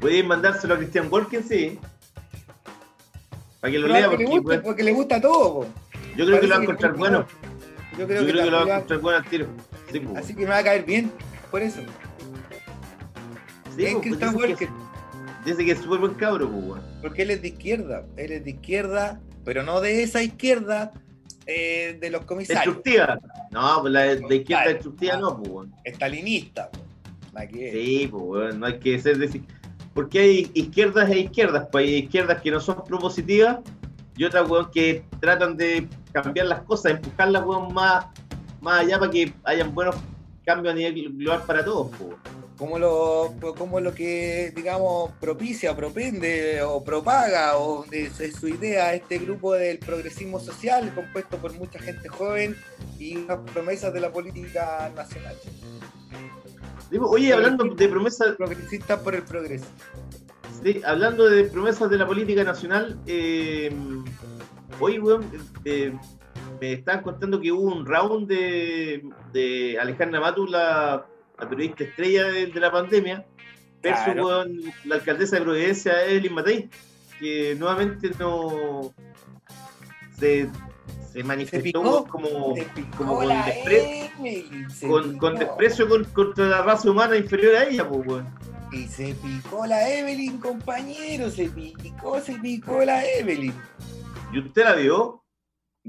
Puedes mandárselo a Christian Walken, sí. Para que lo Pero lea, porque, guste, weón, porque le gusta todo. po. yo creo que lo va a encontrar bueno. Yo Yo creo, creo que lo va a encontrar bueno al tiro. Sí, pues, Así que me va a caer bien, por eso. Es pues, Christian dice, que, dice que es súper buen cabro, pues, porque él es de izquierda, él es de izquierda, pero no de esa izquierda eh, de los comisarios. Destructiva. No, pues la, la izquierda Claro. destructiva no, pues. Estalinista. La que Sí, pues, no hay que ser de... Porque hay izquierdas e izquierdas, pues hay izquierdas que no son propositivas y otras, weón, que tratan de cambiar las cosas, empujarlas, weón, más, más allá para que hayan buenos cambios a nivel global para todos, po. Como lo, como lo que, digamos, propicia, propende o propaga o es, es su idea este grupo del progresismo social compuesto por mucha gente joven y unas promesas de la política nacional. Oye, hablando de promesas, Progresistas por el progreso. Sí, hablando de promesas de la política nacional, eh, hoy, weón, eh, me estaban contando que hubo un round de, de Alejandra Matu, la, periodista estrella de, de la pandemia, versus Claro. weón, la alcaldesa de Providencia, Evelyn Matei, que nuevamente no se, se manifestó picó, como, Se picó como con, despre- con, con desprecio con- contra la raza humana inferior a ella, pues, weón. Y se picó la Evelyn, compañero, se picó, se picó la Evelyn. ¿Y usted la vio?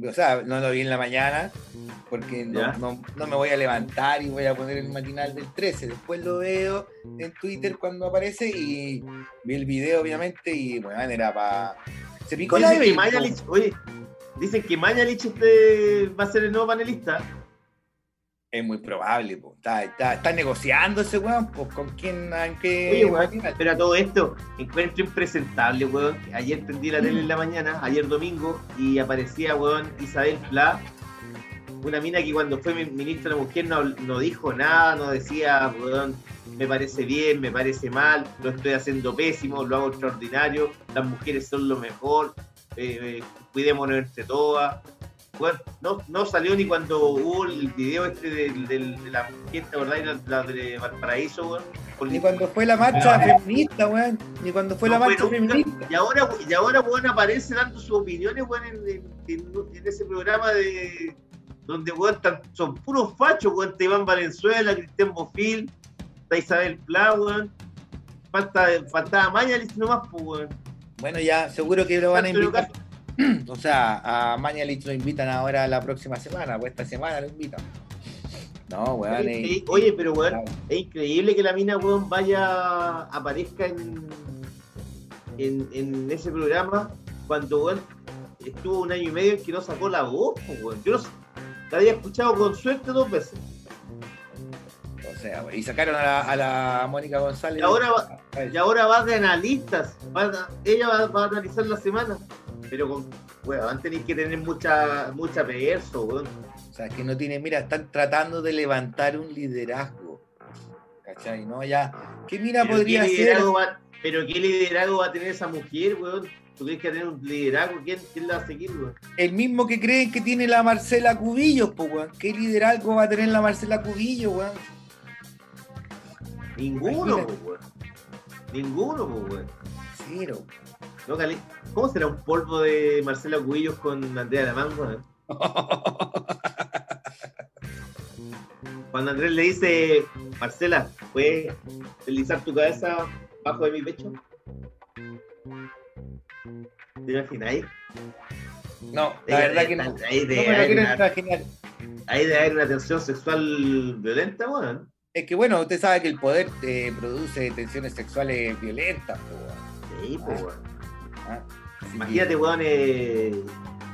O sea, no lo vi en la mañana, porque no, no- no me voy a levantar y voy a poner el matinal del 13. Después lo veo en Twitter cuando aparece y vi el video, obviamente, y bueno, era para. Se picó la oye, dicen que Mañalich este va a ser el nuevo panelista. Es muy probable, po. Está, está, está negociando ese weón, pues con quién, en qué Oye, weón, matinal. pero a todo esto, encuentro impresentable, weón. Ayer prendí la tele en la mañana, ayer domingo, y aparecía, weón, Isabel Pla, una mina que cuando fue mi- ministra de la mujer no, no dijo nada, no decía, weón, me parece bien, me parece mal, lo estoy haciendo pésimo, lo hago extraordinario, las mujeres son lo mejor, eh, eh, cuidémonos entre todas. Bueno, no, no salió ni cuando hubo el video este del- del- de, la fiesta, ¿verdad? La, la de Valparaíso, weón. Ni cuando fue la marcha feminista, weón. Ni cuando fue No la marcha nunca. feminista. Y ahora, y ahora weón, aparece dando sus opiniones, weón, en, en- en- ese programa de donde weón, están- son puros fachos, weón, está Iván Valenzuela, Cristian Bofil, está Isabel Pla, weón. Falta, faltaba Mañalich nomás, pues, weón. Bueno, ya, seguro que lo van a invitar. O sea, a Mañalich lo invitan ahora la próxima semana, pues esta semana lo invitan. No, weón. Oye, es- Oye, pero weón, es increíble que la mina, weón, vaya, aparezca en, en, en ese programa cuando, weón, estuvo un año y medio en que no sacó la voz, pues, weón. Yo no la había escuchado con suerte dos veces. O sea, y sacaron a la, a la Mónica González. Y ahora va- Y ahora va de analistas, va ella va, va a analizar la semana, pero con, weón, tenéis que tener mucha, mucha perso, weón. O sea, que no tiene, mira, están tratando de levantar un liderazgo. ¿Cachai? ¿No? Ya. ¿Qué mira Pero podría ¿qué ser? pero qué liderazgo va a tener esa mujer, weón. ¿Tú crees que va a tener un liderazgo? ¿Quién, quién la va a seguir, weón? El mismo que creen que tiene la Marcela Cubillos, pues, weón. ¿Qué liderazgo va a tener la Marcela Cubillos, weón? Ninguno, po, weón. Ninguno, po, weón. Cero. No, Cali- ¿Cómo será un polvo de Marcela Cubillos con Andrea Lamán, weón? Cuando Andrés le dice, Marcela, ¿puedes deslizar tu cabeza bajo de mi pecho? ¿Te imagináis? No, la verdad que no. No Ahí me de, lo haber quiero una, imaginar. ahí de haber una tensión sexual violenta, weón. Es que bueno, usted sabe que el poder te produce tensiones sexuales violentas, weón. Sí, pues, weón. Ah, Imagínate, weón, eh,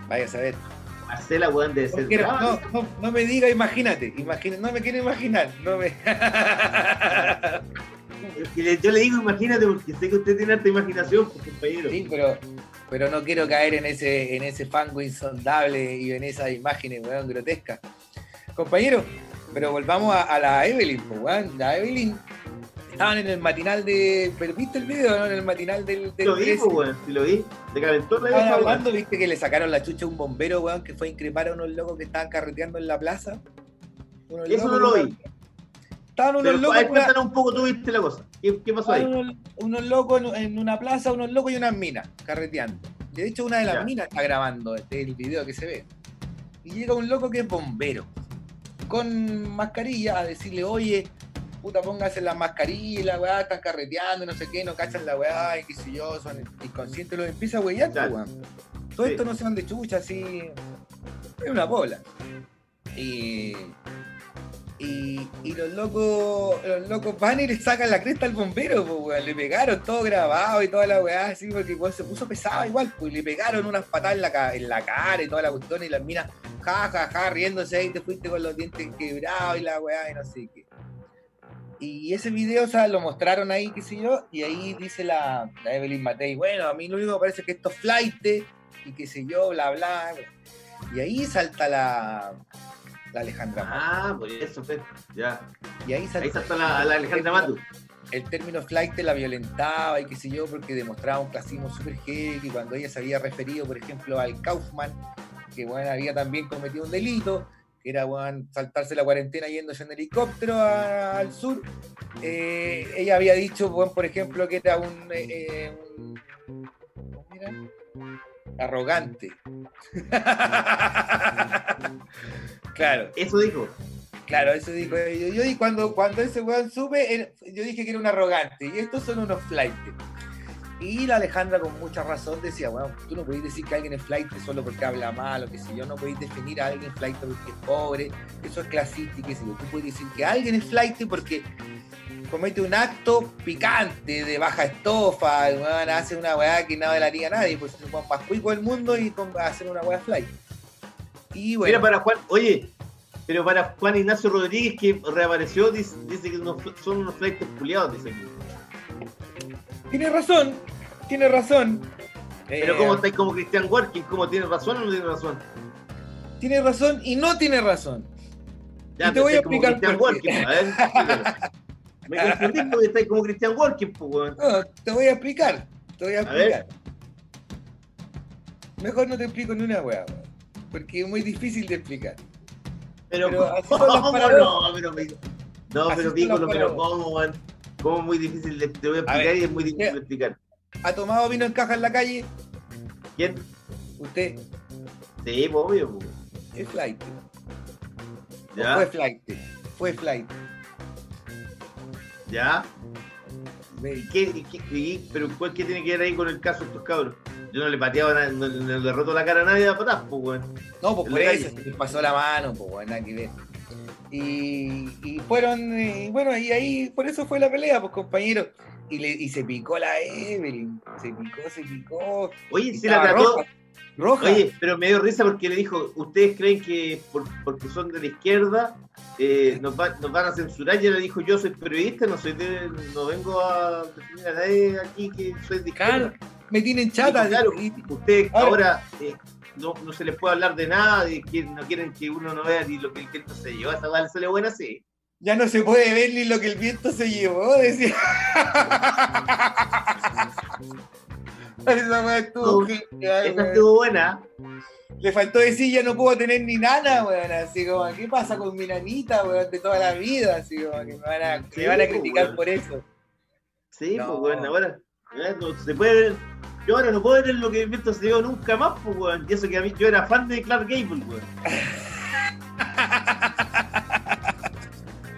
Vaya a saber. Marcela, weón, de No, ser quiero- no, no, no me diga imagínate, imagina, no me quiero imaginar, no me... Yo le digo, imagínate, porque sé que usted tiene harta imaginación, pues, compañero. Sí, pero, pero no quiero caer en ese, en ese fango insondable y en esas imágenes, weón, grotescas. Compañero, pero volvamos a, a la Evelyn, pues, weón. La Evelyn estaban en el matinal de. ¿pero ¿Viste el video, no? En el matinal del. del lo vi, 13. pues, weón, sí lo vi. Te calentó la Estaban hablando, viste que le sacaron la chucha a un bombero, weón, que fue a increpar a unos locos que estaban carreteando en la plaza. Unos Eso no lo weón. vi. Estaban unos Pero, locos. una- un poco, tú viste la cosa. ¿Qué, qué pasó Estaban ahí? unos, unos locos en, en una plaza, unos locos y unas minas, carreteando. De hecho, una de las Ya. minas está grabando este, el video que se ve. Y llega un loco que es bombero, con mascarilla, a decirle, oye, puta, póngase la mascarilla, y la weá, están carreteando, no sé qué, no cachan la weá, y qué sé yo, son inconscientes, los empieza a huellar, Ya. weón. Todo Sí. esto no se van de chucha, así. Es una bola. Y Y, y los locos, los locos van y le sacan la cresta al bombero, pues, weón. Le pegaron todo grabado y toda la weá, así, porque igual se puso pesado igual, pues, y le pegaron unas patadas en la, en la cara y toda la cuestión, y las minas, ja, ja, ja, riéndose ahí, te fuiste con los dientes quebrados y la weá, y no sé qué. Y ese video, o sea, lo mostraron ahí, qué sé yo, y ahí dice la, la Evelyn Matei, bueno, a mí lo único que me parece que esto es flight, y qué sé yo, bla, bla. Y ahí salta la, la Alejandra Matu. Ah, por eso fue. Ya. Y ahí salta, Ahí la, la Alejandra Matu. el término flight la violentaba y qué sé yo, porque demostraba un clasismo súper heavy, cuando ella se había referido, por ejemplo, al Kaufman, que bueno, había también cometido un delito, era bueno, saltarse la cuarentena yéndose en helicóptero a- al sur, eh, ella había dicho, bueno, por ejemplo, que era un, eh, eh, arrogante. claro. Eso dijo. Claro, eso dijo. Yo, yo cuando, cuando ese weón supe, él- yo dije que era un arrogante. Y estos son unos flights. Y la Alejandra con mucha razón decía, bueno, tú no podéis decir que alguien es flight solo porque habla mal o que si yo, no podéis definir a alguien flight porque es pobre, eso es clasista y que si yo. Tú puedes decir que alguien es flight porque comete un acto picante, de baja estofa, weón hace una weá que nada le haría a nadie, pues es más cuico del mundo y hacer una weá flight. Y bueno, Mira para Juan, oye, pero para Juan Ignacio Rodríguez que reapareció, dice, dice que son unos flights culiados, dice aquí. Tiene razón, tiene razón. Pero Eh, ¿cómo estáis como Christian Working? ¿Cómo tiene razón o no tiene razón? Tiene razón y no tiene razón. Ya, Y te voy a como explicar Christian por qué. Me confundí porque estáis como Christian Working, pues. No, te voy a explicar. Te voy a explicar. Mejor no te explico ni una weá, weón, Porque es muy difícil de explicar. Pero, Pero ¿cómo no? Pero, no, pero las pero. ¿cómo, weón? ¿Cómo es muy difícil de, te voy a explicar ver, y es muy difícil de explicar? ¿Ha tomado vino en caja en la calle? ¿Quién? Usted Sí, pues, obvio, pues. es flight. ¿Ya? fue flight. Fue flight. ¿Ya? ¿Y qué, y qué- y- pero ¿cuál- qué tiene que ver ahí con el caso de estos cabros? Yo no le pateaba, no, no le roto la cara a nadie a patas, pues, weón. No, pues por eso, se les pasó la mano, pues bueno, nada que ver. Y, y fueron, eh, y bueno, y ahí por eso fue la pelea, pues compañeros. Y, le, y se picó la Evelyn, se picó, se picó. Oye, y si la trató. roja. Roja. Oye, pero me dio risa porque le dijo, ¿ustedes creen que por- porque son de la izquierda eh, nos, va- nos van a censurar? Y ella le dijo, yo soy periodista, no soy de, no vengo a definir a nadie aquí que soy de izquierda. Claro, me tienen chata. Dijo, claro, y- Ustedes Ahora- ahora, eh, no, no se les puede hablar de nada, de que no quieren que uno no vea ni lo que el viento se lleva. Esa vale sale buena, sí. Ya no se puede ver ni lo que el viento se llevó, decía. Esa weá estuvo weón. buena. Le faltó decir ya no puedo tener ni nana, weón. Así como, ¿qué pasa con mi nanita, weón? De toda la vida. Así como que me van a, Sí, me van a pues, criticar weón. por eso. Sí, No. pues bueno, ahora no se puede ver. Yo ahora no puedo ver lo que el viento se llevó nunca más, pues weón. Y eso que a mí yo era fan de Clark Gable, weón.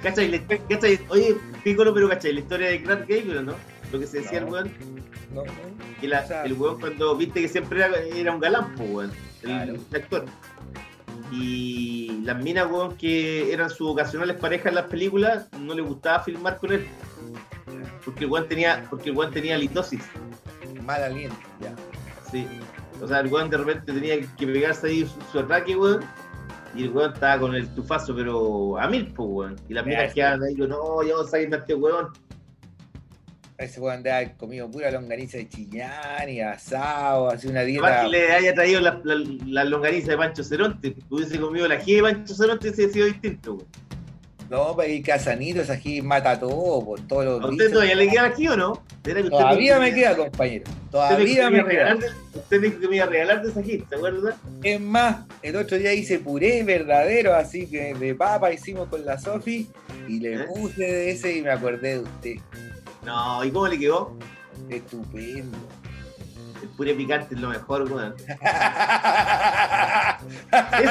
¿Cachai? ¿Cachai? Oye, Piccolo, pero ¿cachai? La historia de Clark Gable, ¿no? Lo que se decía No. el weón. No, no. Que la- O sea- el weón cuando viste que siempre era, era un galán, pues weón. El, Claro. el actor. Y las minas, weón, que eran sus ocasionales parejas en las películas, no le gustaba filmar con él. Porque el weón tenía, porque el weón tenía litosis. Mal aliento, ya. Sí. O sea, el weón de repente tenía que pegarse ahí su, su ataque, weón. Y el weón estaba con el tufazo, pero a mil, pues, weón. Y las Ya, minas quedaban ahí, yo, no, yo sáquenme a este weón. Ese weón de haber comido pura longaniza de chillán y asado, así una Además dieta. que le haya traído la, la, la longaniza de Pancho Ceronte. Hubiese comido la G de Pancho Ceronte, hubiese sido distinto, weón. No, para ir casanito, esa aquí mata todo, por todos los ¿A usted todavía le queda aquí o no? ¿Era que usted Todavía me que- queda, compañero. Todavía me queda. Usted dijo que me iba a regalar de esa ¿se acuerda? Es más, el otro día hice puré verdadero, así que de papa hicimos con la Sofi y le ¿Eh? puse de ese y me acordé de usted. No, ¿y cómo le quedó? Estupendo. El puré picante es lo mejor, weón. Esa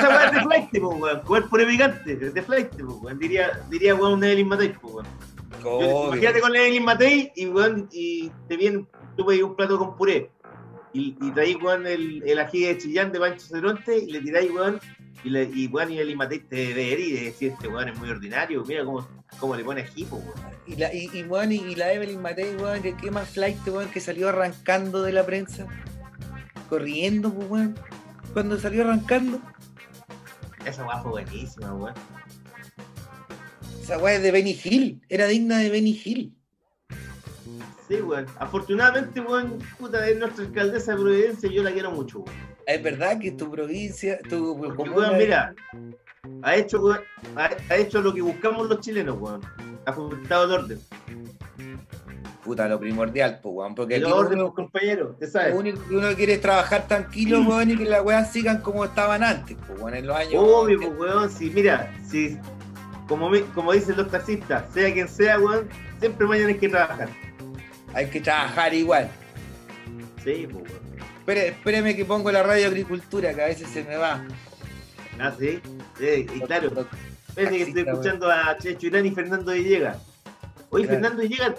weá es de flight, weón. Comer puré picante, es de flight, weón. Diría, diría weón Evelyn Matei, weón. Imagínate con Evelyn Matei y weón, y te viene, tú pedís un plato con puré. y, y traí, weón, el, el ají de Chillán de Pancho Ceronte y le tiráis, weón, y, le, y weón, y el Imatei te ver y de decir, este weón es muy ordinario, mira cómo, cómo le pone po, weón. Y la, y, y, weón, y, y la Evelyn Matei, weón, que qué más flight, weón, que salió arrancando de la prensa. Corriendo, pues, weón. Cuando salió arrancando, Esa weá fue buenísima, weón. esa weá es de Benny Hill. Era digna de Benny Hill. Sí, weón. Afortunadamente, weón, puta, es nuestra alcaldesa de Providencia y yo la quiero mucho, weón. Es verdad que tu provincia, tu Porque, comuna- weón, mira, ha hecho, ha, ha hecho lo que buscamos los chilenos, weón. Ha fomentado el orden. Puta, lo primordial, pues, weón. Porque El aquí orden, uno, compañero, te lo sabes. único que uno quiere es trabajar tranquilo, weón, y que las weas sigan como estaban antes, pues, weón, en los años. Obvio, pues, weón, si, mira, si, como, me- como dicen los taxistas, sea quien sea, weón, siempre mañana hay que trabajar. Hay que trabajar igual. Sí, pues, weón. Espere, espéreme que pongo la radio agricultura, que a veces se me va. Ah, sí. Sí, y claro, Espérate que estoy escuchando a Checho Irán y Fernando Villegas. Oye, Claro. Fernando Villegas,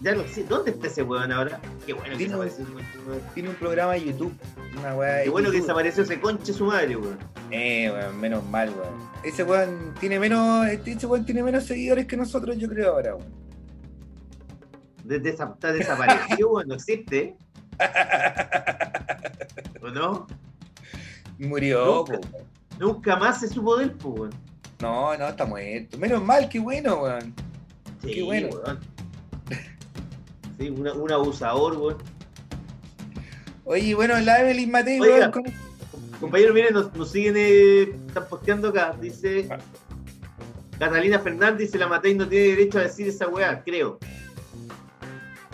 ya no sé, ¿dónde está ese weón ahora? Qué bueno que Tiene un- desapareció ese weón. Tiene un programa de YouTube. Una weá de Qué bueno que desapareció ese conche su madre, weón. Eh, weón, menos mal, weón. Ese weón tiene menos, ese weón tiene menos seguidores que nosotros, yo creo ahora, weón. Desde esa, está desaparecido, weón, no existe. ¿O no? Murió, po, weón. Nunca más se supo de él, pues, weón. No, no, está muerto. Menos mal, qué bueno, weón. Sí, Qué bueno. weón. Sí, una- un abusador, weón. Oye, bueno, la Evelyn Matei, Oiga. weón, con- Compañeros, miren, nos, nos siguen, eh, están posteando acá. Dice Catalina Fernández, dice la Matei no tiene derecho a decir esa weá, creo.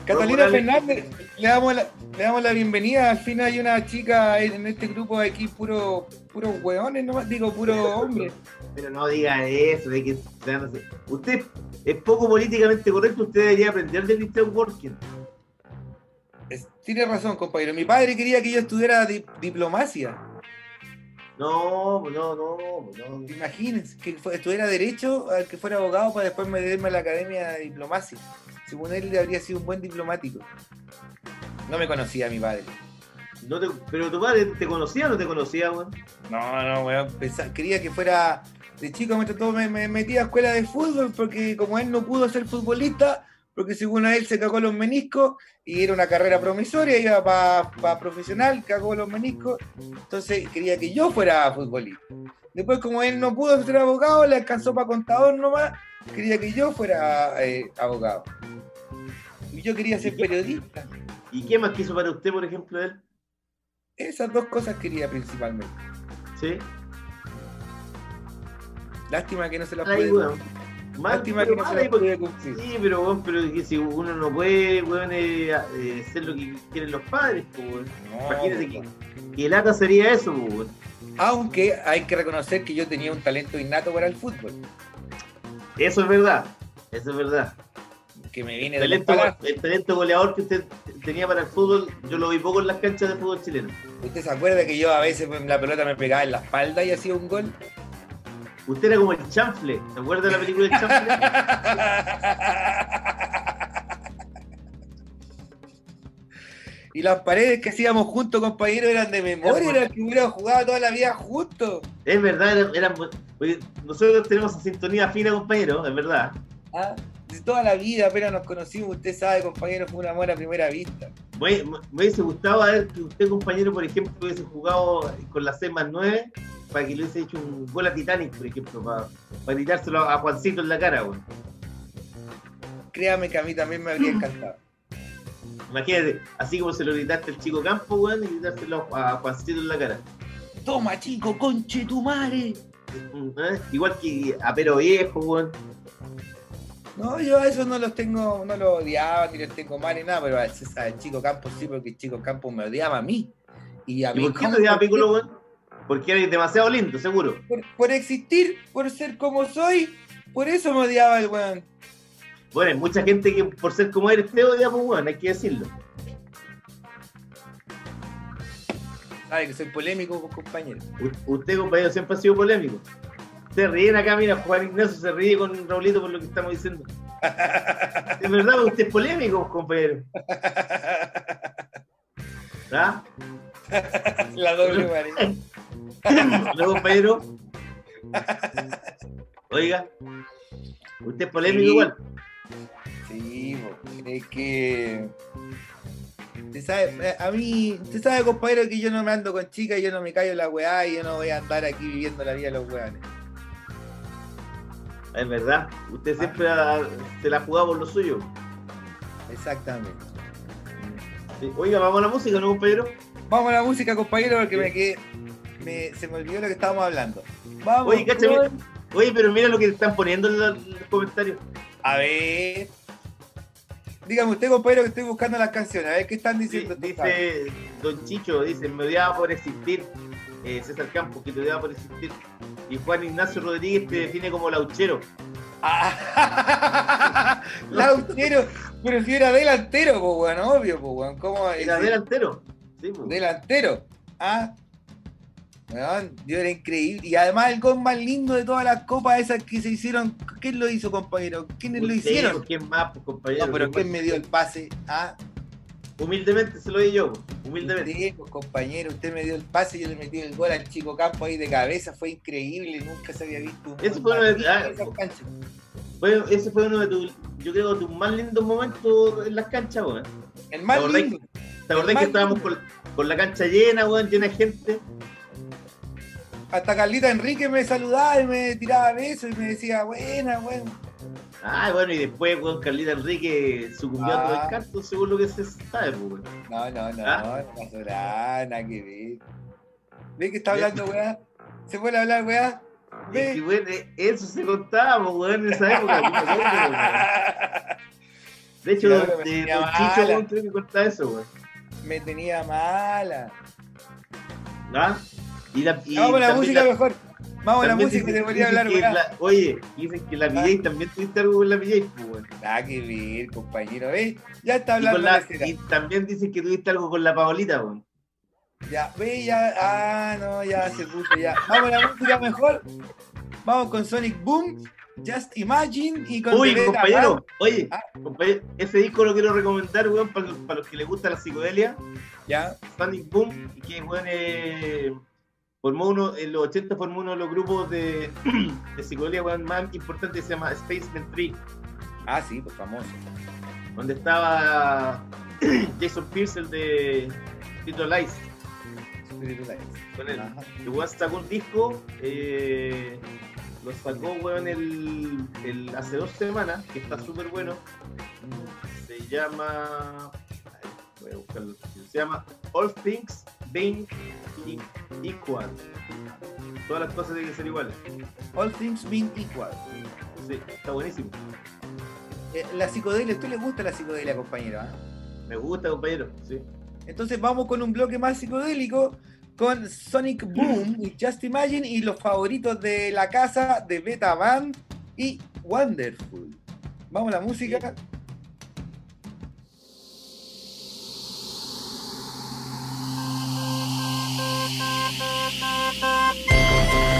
Catalina. Fernández, le damos, la, le damos la bienvenida. Al fin hay una chica en este grupo de aquí, puro, puro hueones, nomás, digo, puro hombre. Pero no diga eso, de que Usted es poco políticamente correcto, usted debería aprender de Christian Working. Tiene razón, compañero. Mi padre quería que yo estudiara di- diplomacia. No, no, no, no. Imagínense, que estudiara derecho, al que fuera abogado para después meterme a la academia de diplomacia. Según él, habría sido un buen diplomático. No me conocía mi padre. no te- pero tu padre te conocía o no te conocía, weón. No, no, weón. Quería que fuera. De chico me me, me metí a escuela de fútbol porque como él no pudo ser futbolista, porque según a él se cagó los meniscos y era una carrera promisoria, iba para profesional, cagó los meniscos. Entonces quería que yo fuera futbolista. Después, como él no pudo ser abogado, le alcanzó para contador nomás, quería que yo fuera eh, abogado. Y yo quería ser periodista. ¿Y qué más quiso para usted, por ejemplo, él? Esas dos cosas quería principalmente. Sí. Lástima que no se las Ay, puede weón. Mal, Lástima que no se las porque- puede cumplir. Sí, pero weón, pero que si uno no puede, weón, eh, eh, hacer lo que quieren los padres, pues. No, Imagínate pues, que, que lata sería eso, pues. Aunque hay que reconocer que yo tenía un talento innato para el fútbol, Eso es verdad. Eso es verdad. que me viene El de talento, palacios. el talento goleador que usted tenía para el fútbol, yo lo vi poco en las canchas de fútbol chileno. ¿Usted se acuerda que yo a veces la pelota me pegaba en la espalda y hacía un gol? Usted era como el chanfle. ¿Se acuerda de la película El chanfle? y las paredes que hacíamos juntos, compañeros, eran de memoria, eran que hubiéramos jugado toda la vida juntos. es verdad, eran, eran bu- oye, nosotros tenemos sintonía fina, compañero, es verdad. ¿ah? De toda la vida, apenas nos conocimos, usted sabe, compañero, fue un amor a primera vista. Me, hubiese gustado a ver que usted, compañero, por ejemplo, hubiese jugado con la C más 9 para que le hubiese hecho un gol a Titanic, por ejemplo, para, para gritárselo a Juancito en la cara, weón. Créame que a mí también me habría encantado. Imagínate, así como se lo gritaste al chico Campo, weón, y gritárselo a Juancito en la cara. Toma, chico, conche tu madre. ¿Eh? Igual que a Pero Viejo, weón. No, yo a esos no los tengo, no los odiaba, ni los tengo mal ni nada, pero al Chico Campos sí, porque el Chico Campos me odiaba a mí. Y a ¿Y mí por qué te odiaba. Piccolo, weón? Porque eres demasiado lindo, seguro. Por, por existir, por ser como soy, por eso me odiaba el weón. Bueno, hay mucha gente que por ser como eres te odia, pues, weón, hay que decirlo. Sabe que soy polémico, pues, compañero. U- Usted, compañero, siempre ha sido polémico. Se ríen acá, mira, Juan Ignacio se ríe con Raulito por lo que estamos diciendo. Es verdad, usted es polémico, compañero. ¿Ah? La doble varilla. Luego, compañero. Oiga, usted es polémico Sí. igual. Sí, es que. Usted sabe, eh, a mí, usted sabe, compañero, que yo no me ando con chicas, yo no me callo la weá y yo no voy a andar aquí viviendo la vida de los weones. Es verdad, usted siempre ha- se la ha jugado por lo suyo. Exactamente. Sí. Oiga, vamos a la música, ¿no, compañero? Vamos a la música, compañero, porque me quedé. me- se me olvidó lo que estábamos hablando. Vamos. Oye, cáchame. con- Oye, pero mira lo que están poniendo en los comentarios. A ver. Dígame usted, compañero, que estoy buscando las canciones. A ver qué están Sí, diciendo. cabros? dice Don Chicho, dice, me odiaba por existir. Eh, César Campos, que te odiaba por existir. Y Juan Ignacio Rodríguez te define como lauchero. Ah, Lauchero, pero si era delantero, pues bueno, obvio, pues weón. ¿Cómo Era es- delantero. Sí, pues. delantero? Ah, weón, yo era increíble. Y además el gol más lindo de todas las copas esas que se hicieron. ¿Quién lo hizo, compañero? ¿Quiénes lo hicieron? ¿Quién más, pues, compañero? No, pero ¿Quién me dio el pase? Ah, Humildemente se lo di yo, pues, humildemente. usted, pues, compañero, usted me dio el pase y yo le metí el gol al chico campo ahí de cabeza. Fue increíble, nunca se había visto. un Ese gol fue uno de- lindo ah, ese fue uno de tus, yo creo, tus más lindos momentos en las canchas, weón. El más ¿Te acordás lindo. ¿Te acordás que estábamos con, con la cancha llena, weón, llena de gente? Hasta Carlita Enrique me saludaba y me tiraba besos y me decía, buena, buena. Ah, bueno, y después, weón, Carlita Enrique sucumbió a todo Ah. el canto, según lo que se sabe, pues, weón. No, no, no, ¿Ah? no pasó nada, nada que ver. ¿Ves que está hablando, weá? ¿Se puede hablar, weá? Ve. que, weón, eh, eso se contaba, pues, weón, en esa época. weón. De hecho, me de- mala. Chicho, weón, que contaba eso, weón. Me tenía mala. ¿Ah? Y la, y Vamos a la música la- mejor. Vamos a la música que dicen- te podría hablar, que la- Oye, dicen que la PJ también tuviste algo con la PJ, pues. Nada que ver, compañero. ¿Ves? Ya está hablando la- y también dicen que tuviste algo con la Paolita, weón. Ya, ve, ya. Ah, no, ya se puso, ya. Vamos a la música mejor. Vamos con Sonic Boom, Just Imagine y con Uy, compañero, Band. oye, Ah. compañero, ese disco lo quiero recomendar, weón, para, para los que les gusta la psicodelia. Ya, Sonic Boom, que weón eh, formó uno, en los 80 formó uno de los grupos de, de psicodelia weón, más importantes, se llama Spaceman 3, ah, sí, pues famoso. donde estaba Jason Pierce, el de Lice, Spiritualize. con él. Weón sacó un disco, eh, lo sacó weón el, el- hace dos semanas, que está súper bueno. Se llama. ay, Voy a buscarlo. Se llama All Things Being Equal. Todas las cosas tienen que ser iguales. All things being equal. Sí, está buenísimo. Eh, la psicodelia, ¿a usted le gusta la psicodelia, compañero? ah? Me gusta, compañero. Sí. Entonces vamos con un bloque más psicodélico con Sonic Boom y Just Imagine y los favoritos de la casa de Beta Band y Wonderful. Vamos a la música. Just imagine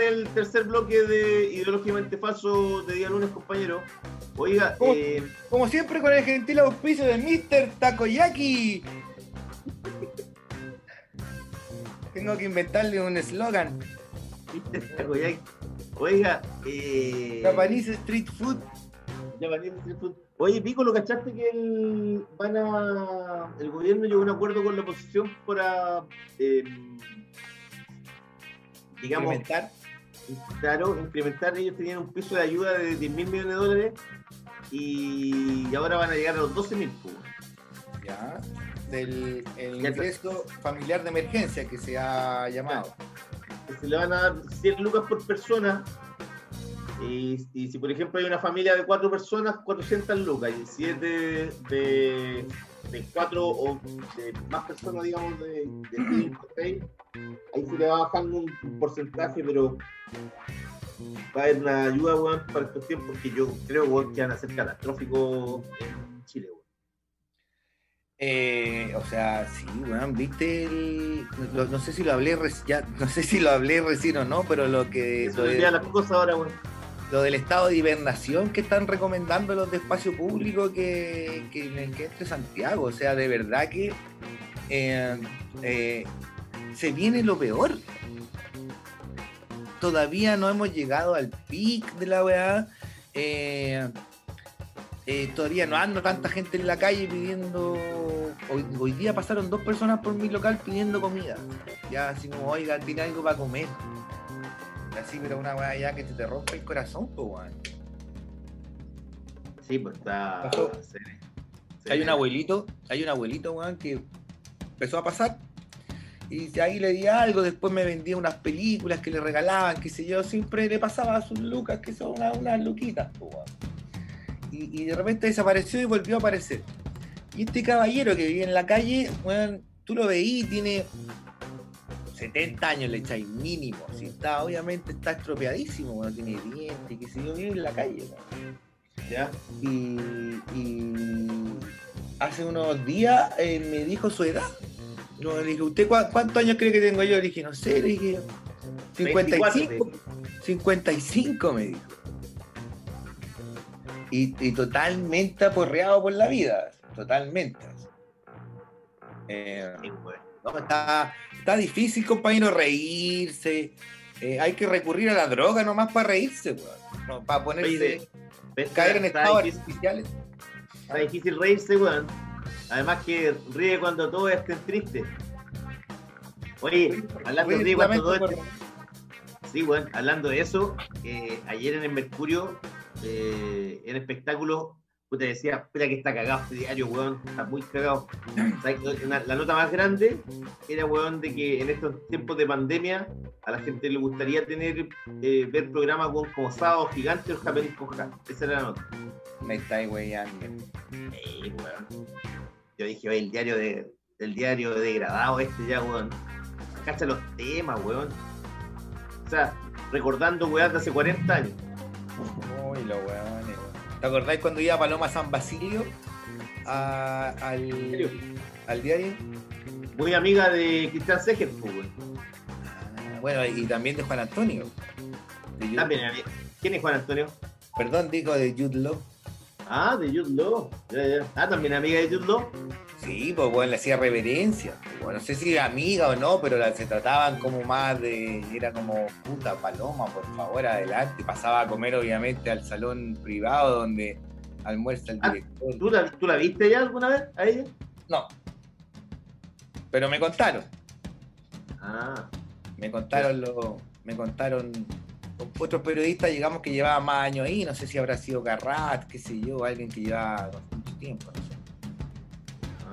en el tercer bloque de Ideológicamente Falso de día lunes, compañero. Oiga, eh, Como siempre con el gentil auspicio de Mr. Takoyaki. Tengo que inventarle un eslogan. oiga, eh, Japanese Street Food. Japanese Street Food. Oye, Pico, ¿lo cachaste que el, van a, el gobierno llegó a un acuerdo con la oposición para eh, digamos, Implementar. Claro, incrementar, ellos tenían un piso de ayuda de 10 mil millones de dólares y ahora van a llegar a los 12 mil. Ya, del el Ya, ingreso familiar de emergencia que se ha llamado. Se le van a dar 100 lucas por persona. Y, y si por ejemplo hay una familia de cuatro personas, 400 lucas. Y si es de, de, de cuatro o de más personas, digamos, de, de cinco, seis, ahí se le va bajando un, porcentaje, pero va a haber una ayuda, weón, para estos tiempos que yo creo, weón, que van a ser catastróficos en Chile, weón. Eh, o sea, sí, weón, viste el. lo- no sé si lo hablé reci- ya, no sé si lo hablé recién o no, pero lo que Eso lo, de- las cosas ahora, weón. Lo del estado de hibernación que están recomendando los de espacio público que, que, que entre Santiago. O sea, de verdad que eh, eh, se viene lo peor. Todavía no hemos llegado al pic de la weá. Eh, eh, todavía no anda tanta gente en la calle pidiendo. Hoy, hoy día pasaron dos personas por mi local pidiendo comida. Ya así como, oiga, tiene algo para comer. Así, pero una weá ya que te, te rompe el corazón, pues weón. Sí, pues está. Se. Se Hay un abuelito, hay un abuelito, weón, que empezó a pasar. Y ahí le di algo, después me vendía unas películas que le regalaban, qué sé yo, siempre le pasaba a sus lucas, que son una- unas luquitas, pues. Y, y de repente desapareció y volvió a aparecer. Y este caballero que vive en la calle, weón, tú lo veí, tiene 70 años, le echáis mínimo. Si está, obviamente está estropeadísimo, weón, tiene dientes, qué sé yo, vive en la calle, ¿Ya? y, y hace unos días eh, me dijo su edad. No, le dije, ¿usted cuántos años cree que tengo yo? Le dije, no sé, le dije, 55. 55 me dijo. Y, y totalmente aporreado por la vida, totalmente. Eh, no, está, está difícil, compañero, reírse. Eh, hay que recurrir a la droga nomás para reírse, weón. No, para ponerse, Oye, caer en estados artificiales. Está difícil reírse, weón. Además que ríe cuando todos estén tristes. Oye, hablando de ríe cuando todos estén... Sí, weón, hablando de eso, eh, ayer en el Mercurio, eh, en espectáculo, puta decía, espera que está cagado este diario, weón, está muy cagado. La nota más grande era, weón, de que en estos tiempos de pandemia a la gente le gustaría tener, eh, ver programas, weón, como Sábado Gigante o Japan con Ja. Esa era la nota. Me estáis weyando. Ey, weón. Yo dije, oye, el diario de, el diario degradado este ya, weón. Cacha los temas, weón. O sea, recordando, weón, de hace 40 años. Uy, weones. weón. ¿Te acordáis cuando iba Paloma San Basilio a- al, al diario? Muy amiga de Cristian Seger, pues. Ah, bueno, y también de Juan Antonio. De También. ¿Quién es Juan Antonio? Perdón, digo de Jude Law. Ah, de Jude Law. Ah, también amiga de Jude Law. Sí, pues bueno, le hacía reverencia. Bueno, no sé si era amiga o no, pero la- se trataban como más de. Era como puta paloma, por favor, adelante. Pasaba a comer, obviamente, al salón privado donde almuerza el Ah, director. ¿Tú la, ¿Tú la viste ya alguna vez a ella? No. Pero me contaron. Ah, Me contaron lo, me contaron otros periodistas, digamos, que llevaban más años ahí, no sé si habrá sido Garrat, qué sé yo, alguien que llevaba mucho tiempo, no sé.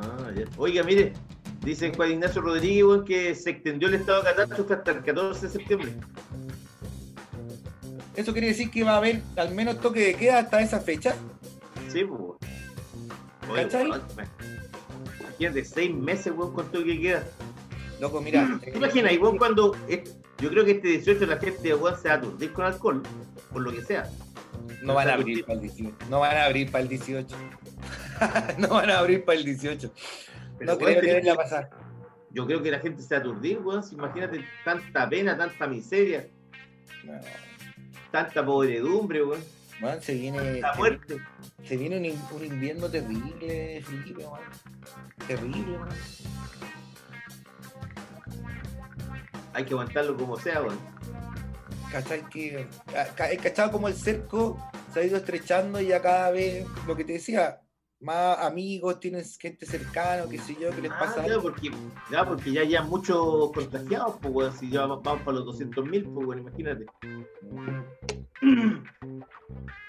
Ah, ya. Oiga, mire, dice Juan Ignacio Rodríguez, weón, que se extendió el estado de catástrofe hasta el 14 de septiembre. Eso quiere decir que va a haber al menos toque de queda hasta esa fecha. Sí, pues. weón. Oye, ¿Cachai? weón, Imagínate, seis meses, weón, con todo lo que queda. Loco, mira. ¿Te imaginas? Y vos cuando. es- yo creo que este 18 la gente weón, se va a aturdir con alcohol, por lo que sea. No van a abrir para el 18. No van a abrir para el 18. no van a abrir para el 18. Pero, no creo que vaya a pasar. Yo creo que la gente se aturdir, weón. Imagínate tanta pena, tanta miseria, No. tanta podredumbre, weón. Bueno, se viene. La muerte. Se viene un, in- un invierno terrible, Felipe, weón. Terrible, weón. Hay que aguantarlo como sea, weón. ¿Cachai? Que, cachado como el cerco se ha ido estrechando y ya cada vez, lo que te decía, más amigos, tienen gente cercana, qué sé yo, que les Ah, pasa claro, algo. porque, ya, porque ya hay muchos contagiados, pues, si ya vamos vamos para los 200.000, pues, weón, imagínate.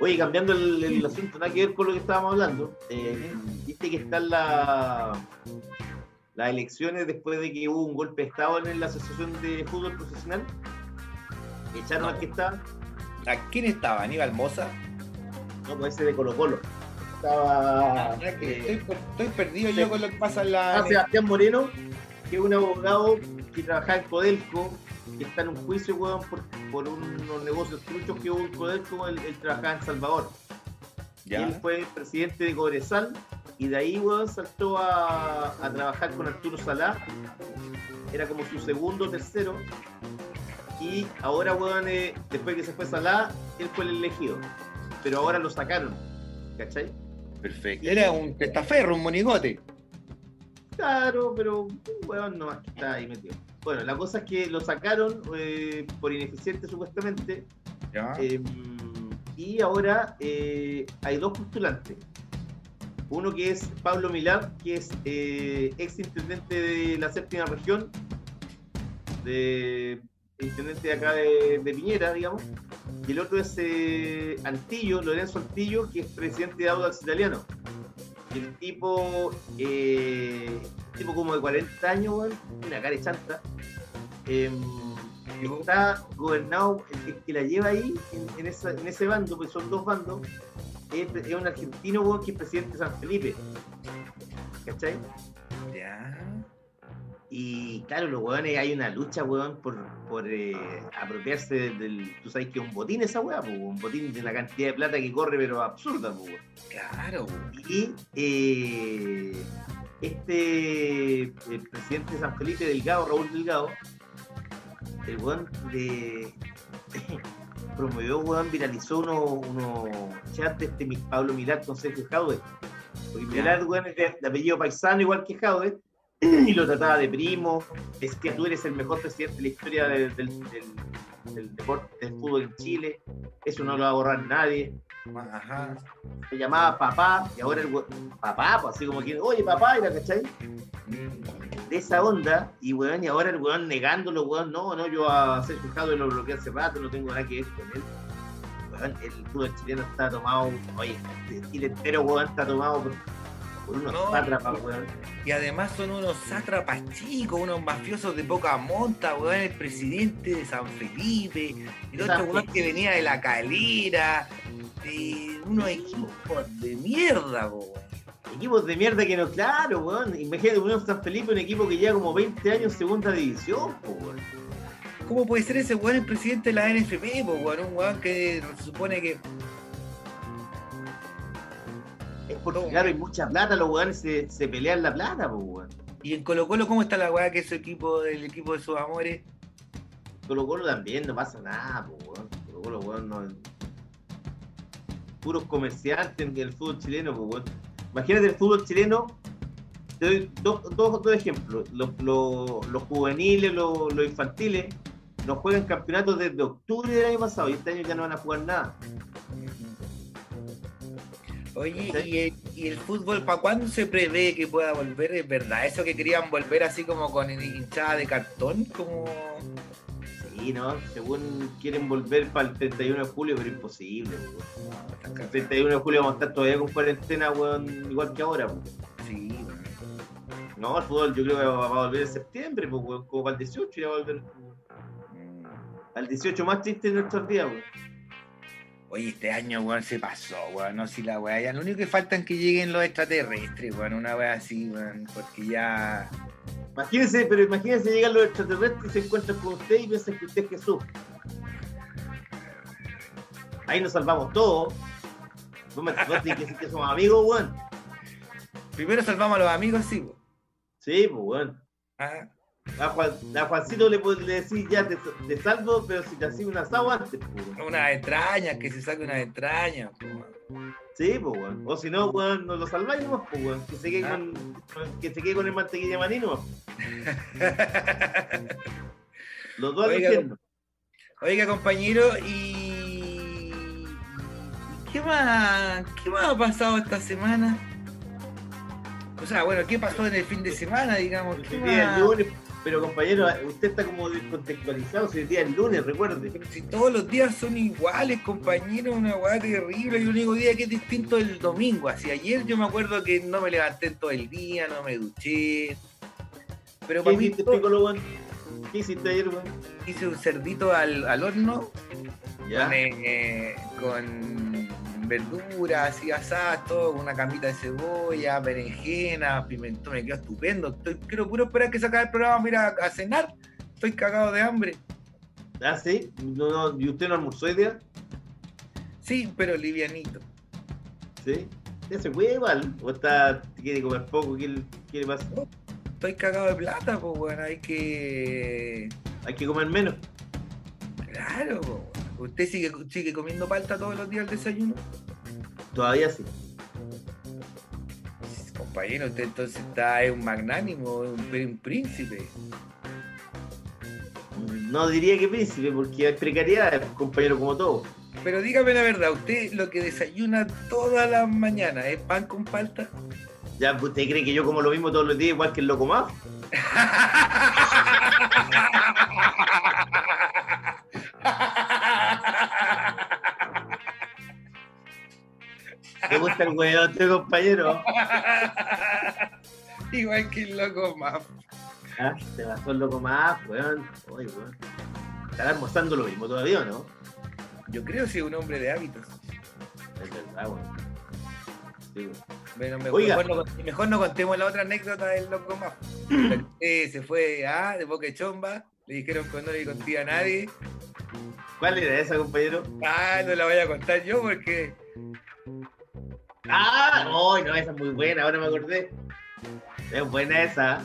Oye, cambiando el, el asunto, nada que ver con lo que estábamos hablando, eh, viste que están la- las elecciones después de que hubo un golpe de Estado en la Asociación de Fútbol Profesional. Echaron No. al que está, ¿A quién estaba? ¿Aníbal Moza? no, pues ese de Colo Colo. Estaba eh, estoy, per- estoy perdido sí. yo con lo que pasa en la. Ah, Sebastián Moreno, que es un abogado que trabajaba en Codelco, que está en un juicio, weón, por, por unos negocios truchos que hubo en Codelco, él, él trabajaba en Salvador. Y él fue presidente de Cobresal, y de ahí, weón, saltó a, a trabajar con Arturo Salá, era como su segundo tercero, y ahora, weón, eh, después que se fue Salá, él fue el elegido, pero ahora lo sacaron, ¿cachai? Perfecto. Era un testaferro, un monigote. Claro, pero un weón nomás que está ahí metido. Bueno, la cosa es que lo sacaron eh, por ineficiente supuestamente Ya. eh, y ahora eh, hay dos postulantes. Uno que es Pablo Milán, que es eh, ex intendente de la séptima región, de intendente de acá de, de Piñera, digamos. Y el otro es eh, Antillo, Lorenzo Antillo, que es presidente de Audax Italiano. Y el tipo, eh, tipo como de 40 años, una cara chanta, eh, está gobernado, el que, la lleva ahí, en, en esa- en ese bando, pues son dos bandos, es, es un argentino, que es presidente de San Felipe. ¿Cachai? Ya. Y claro, los weones, hay una lucha, weón, por, por eh, apropiarse del, del- Tú sabes que es un botín esa weá, pues, un botín de una cantidad de plata que corre, pero absurda, weón. Claro. Y eh, este el presidente de San Felipe Delgado, Raúl Delgado, el weón de promovió, weón, viralizó unos uno chats de este Pablo Milar con Sergio Jaude. Porque Ya. Milar, weón, es de, de apellido paisano, igual que Jaude, y lo trataba de primo. Es que tú eres el mejor presidente de la historia del, del, del- del deporte, del fútbol en Chile. Eso no lo va a borrar nadie Ajá. se llamaba papá, y ahora el papá, pues así como que, oye papá, era, ¿cachai? De esa onda, y weón, y ahora el weón negándolo, weón, no, no, yo a ser fijado lo bloqueé hace rato, no tengo nada que ver con él. Weón, el fútbol chileno está tomado, oye, el Chile entero, weón, está tomado por, por unos No, sátrapas, weón. Y además son unos sátrapas chicos, unos mafiosos de poca monta, weón, el presidente de San Felipe, y el otro San weón que venía de la calera, de unos equipos de mierda, weón. Equipos de mierda que no, claro, weón. Imagínate, Unión San Felipe, un equipo que lleva como 20 años en segunda división, weón. ¿Cómo puede ser ese weón el presidente de la NFP, weón? Un weón que se supone que. Es porque, No. claro, hay mucha plata, los weones se, se pelean la plata, weón. Y en Colo Colo, ¿cómo está la weá que es su equipo, el equipo de sus amores? Colo Colo también no pasa nada, po, weón. Colo Colo, weón, no. Puros comerciantes del fútbol chileno, po, weón. Imagínate el fútbol chileno. Te doy dos, dos, dos ejemplos. Los, los- los juveniles, los, los infantiles, no juegan campeonatos desde octubre del año pasado y este año ya no van a jugar nada. Oye. ¿y el, y el fútbol para cuándo se prevé que pueda volver? ¿Es verdad eso que querían volver así como con hinchada de cartón? Como... Sí, ¿no? Según quieren volver para el 31 de julio, pero imposible, po, weón. El 31 de julio vamos a estar todavía con cuarentena, weón, igual que ahora, po. Sí, weón. No, el fútbol yo creo que va, va a volver en septiembre, pues, weón, como para el 18 ya va a volver. Mm. Al 18 más triste de nuestros días, weón. Oye, este año, weón, se pasó, weón. No, si la weá ya. Lo único que falta es que lleguen los extraterrestres, weón. Una weá así, weón. Porque ya. Imagínense, pero imagínense llegan los extraterrestres y se encuentran con usted y piensan que usted es Jesús. Ahí nos salvamos todos. No me que que somos amigos, weón. Primero salvamos a los amigos, sí, weón. Sí, pues, weón. Ah, A, Juan, a Juancito le, le decís ya te, te salvo, pero si te hacía un asado antes, pues. Unas entrañas, que se saque unas entrañas, weón. Sí, pues, weón. O si no, weón, nos lo salváis nomás, pues, weón. Que se quede, Ah. con, que se quede con el mantequilla maní nomás. Los dos Oiga. Oiga, compañero, y. ¿Qué más? ¿Qué más ha pasado esta semana? O sea, bueno, ¿qué pasó en el fin de semana, digamos? ¿Qué más? lunes, pero compañero, usted está como descontextualizado, si hoy día es lunes, recuerde. Pero si todos los días son iguales, compañero, una weá terrible. Y el único día que es distinto es el domingo. Así ayer yo me acuerdo que no me levanté todo el día, no me duché. Pero ¿Qué para mí hiciste, todo- Piccolo, weón? ¿Qué hiciste ayer, weón? hice un cerdito al, al horno Ya. con, eh, con verduras así asadas, todo, una camita de cebolla, berenjena, pimentón, me quedó estupendo. Estoy, quiero puro esperar que se acabe el programa ir a, cenar. Estoy cagado de hambre. Ah, sí. No, no, ¿Y usted no almorzó hoy día? Sí, pero livianito. Sí. ¿Ya se puede igual? ¿O está, quiere comer poco? ¿Qué, qué le pasa? Estoy cagado de plata, pues bueno, hay que. Hay que comer menos. Claro, po, weón. ¿Usted sigue, sigue comiendo palta todos los días al desayuno? Todavía sí. Compañero, usted entonces está es un magnánimo, un, un príncipe. No diría que príncipe, porque hay precariedad, compañero, como todo. Pero dígame la verdad, ¿usted lo que desayuna todas las mañanas es pan con palta? Ya, ¿usted cree que yo como lo mismo todos los días, igual que el loco más? ¿Te gusta el este compañero? Igual que el loco más. Ah, te pasó el loco más, weón. Weón. ¿Estará almorzando lo mismo todavía no? Yo creo que es un hombre de hábitos. Es verdad, weón. Sí. Bueno, mejor, Oiga. mejor no, mejor no contemos la otra anécdota del loco más. Se fue ah, de boca de chomba, le dijeron que no le contía a nadie. ¿Cuál era esa, compañero? Ah, no la voy a contar yo porque Ah, no, no, esa es muy buena, ahora me acordé. Es buena esa.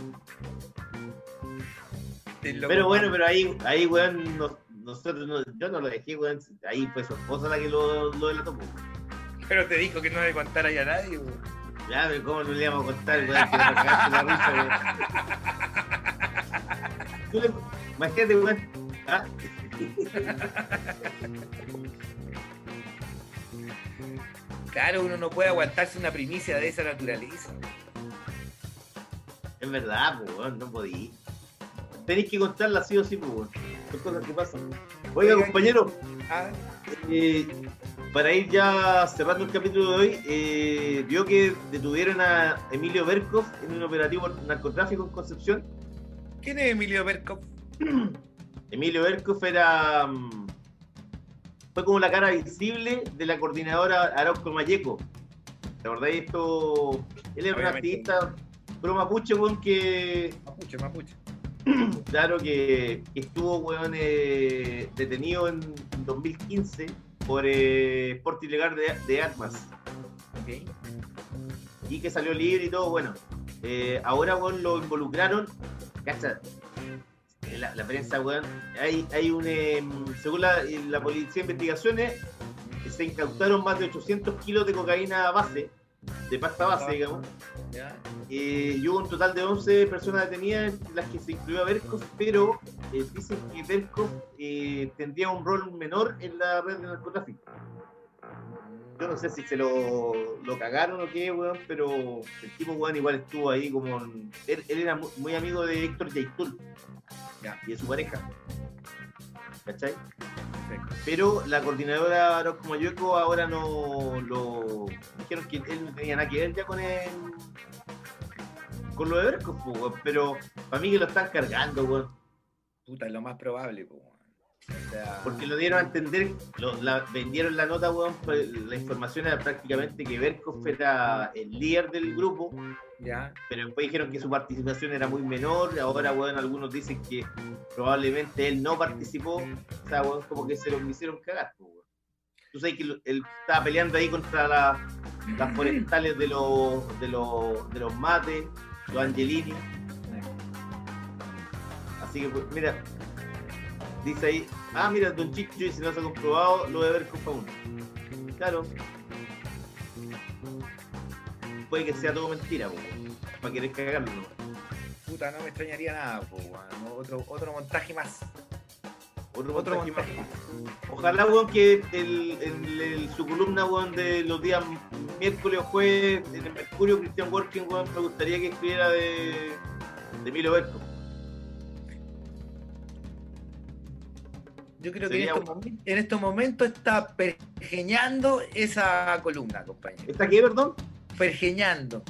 Pero bueno, pero ahí, ahí weón, nos- nosotros, no- yo no lo dejé, weón. Ahí fue su esposa la que lo, lo delató. pero te dijo que no le contara ya a nadie. weón. Ya, pero ¿cómo no le íbamos a contar, weón? Que nos la risa, weón. Imagínate, weón. Ah, Claro, uno no puede aguantarse una primicia de esa naturaleza. es verdad, pues, no podí. Tenéis que contarla sí o sí, pues. Son cosas que pasan. Oiga, Oiga, compañero, Ah, eh, para ir ya cerrando el capítulo de hoy, eh, vio que detuvieron a Emilio Berkov en un operativo narcotráfico en Concepción. ¿Quién es Emilio Berkov? Emilio Berkov era. mm, fue como la cara visible de la coordinadora Arauco Mayeco. ¿Te acordáis esto? Él era un activista pro mapuche, weón, que. Mapuche, mapuche. Claro que que estuvo, weón, eh, detenido en 2015 por eh, porte ilegal de, de armas. Y que salió libre y todo, bueno. Eh, ahora, weón, lo involucraron. Cacha, la, la prensa, weón. Hay, hay un. em, según la, la Policía de Investigaciones, se incautaron más de 800 kilos de cocaína base, de pasta base, digamos. Eh, y hubo un total de 11 personas detenidas, entre las que se incluyó a Berkov, pero eh, dicen que Berkov eh, tendría un rol menor en la red de narcotráfico. Yo no sé si se lo, lo cagaron o qué, weón, pero el tipo, weón, igual estuvo ahí como... él, él era mu- muy amigo de Héctor Yaitul Ya. y de su pareja. ¿Cachai? Perfecto. Pero la coordinadora Arauco Mayoco ahora no lo... Dijeron que él no tenía nada que ver ya con el... Con lo de Berkov, po, weón, pero para mí que lo están cargando, weón. Puta, es lo más probable, po, weón. Porque lo dieron a entender, lo- la- vendieron la nota, weón, pues, la información era prácticamente que Berkov era el líder del grupo, ya. pero después dijeron que su participación era muy menor, ahora, weón, algunos dicen que probablemente él no participó, o sea, weón, como que se lo quisieron cagar, po, weón. Tú sabes que él estaba peleando ahí contra la- las forestales de los, de los, de los mates, los angelini, así que, pues, mira, dice ahí, ah, mira, Don Chicho dice, no se ha comprobado lo de Berkov aún. Claro. Puede que sea todo mentira, para querer cagarlo, ¿no? Puta, no me extrañaría nada, po, weón. Otro, otro montaje más. Otro, Otro montaje más. montaje más. Ojalá, weón, que el, el- el- su columna, weón, de los días miércoles o jueves en el Mercurio, Christian Working, weón, me gustaría que escribiera de, de Milo Berco. Yo creo que en Sería- estos, momen- en estos momentos está pergeñando esa columna, compañero. ¿Está qué, perdón? Pergeñando.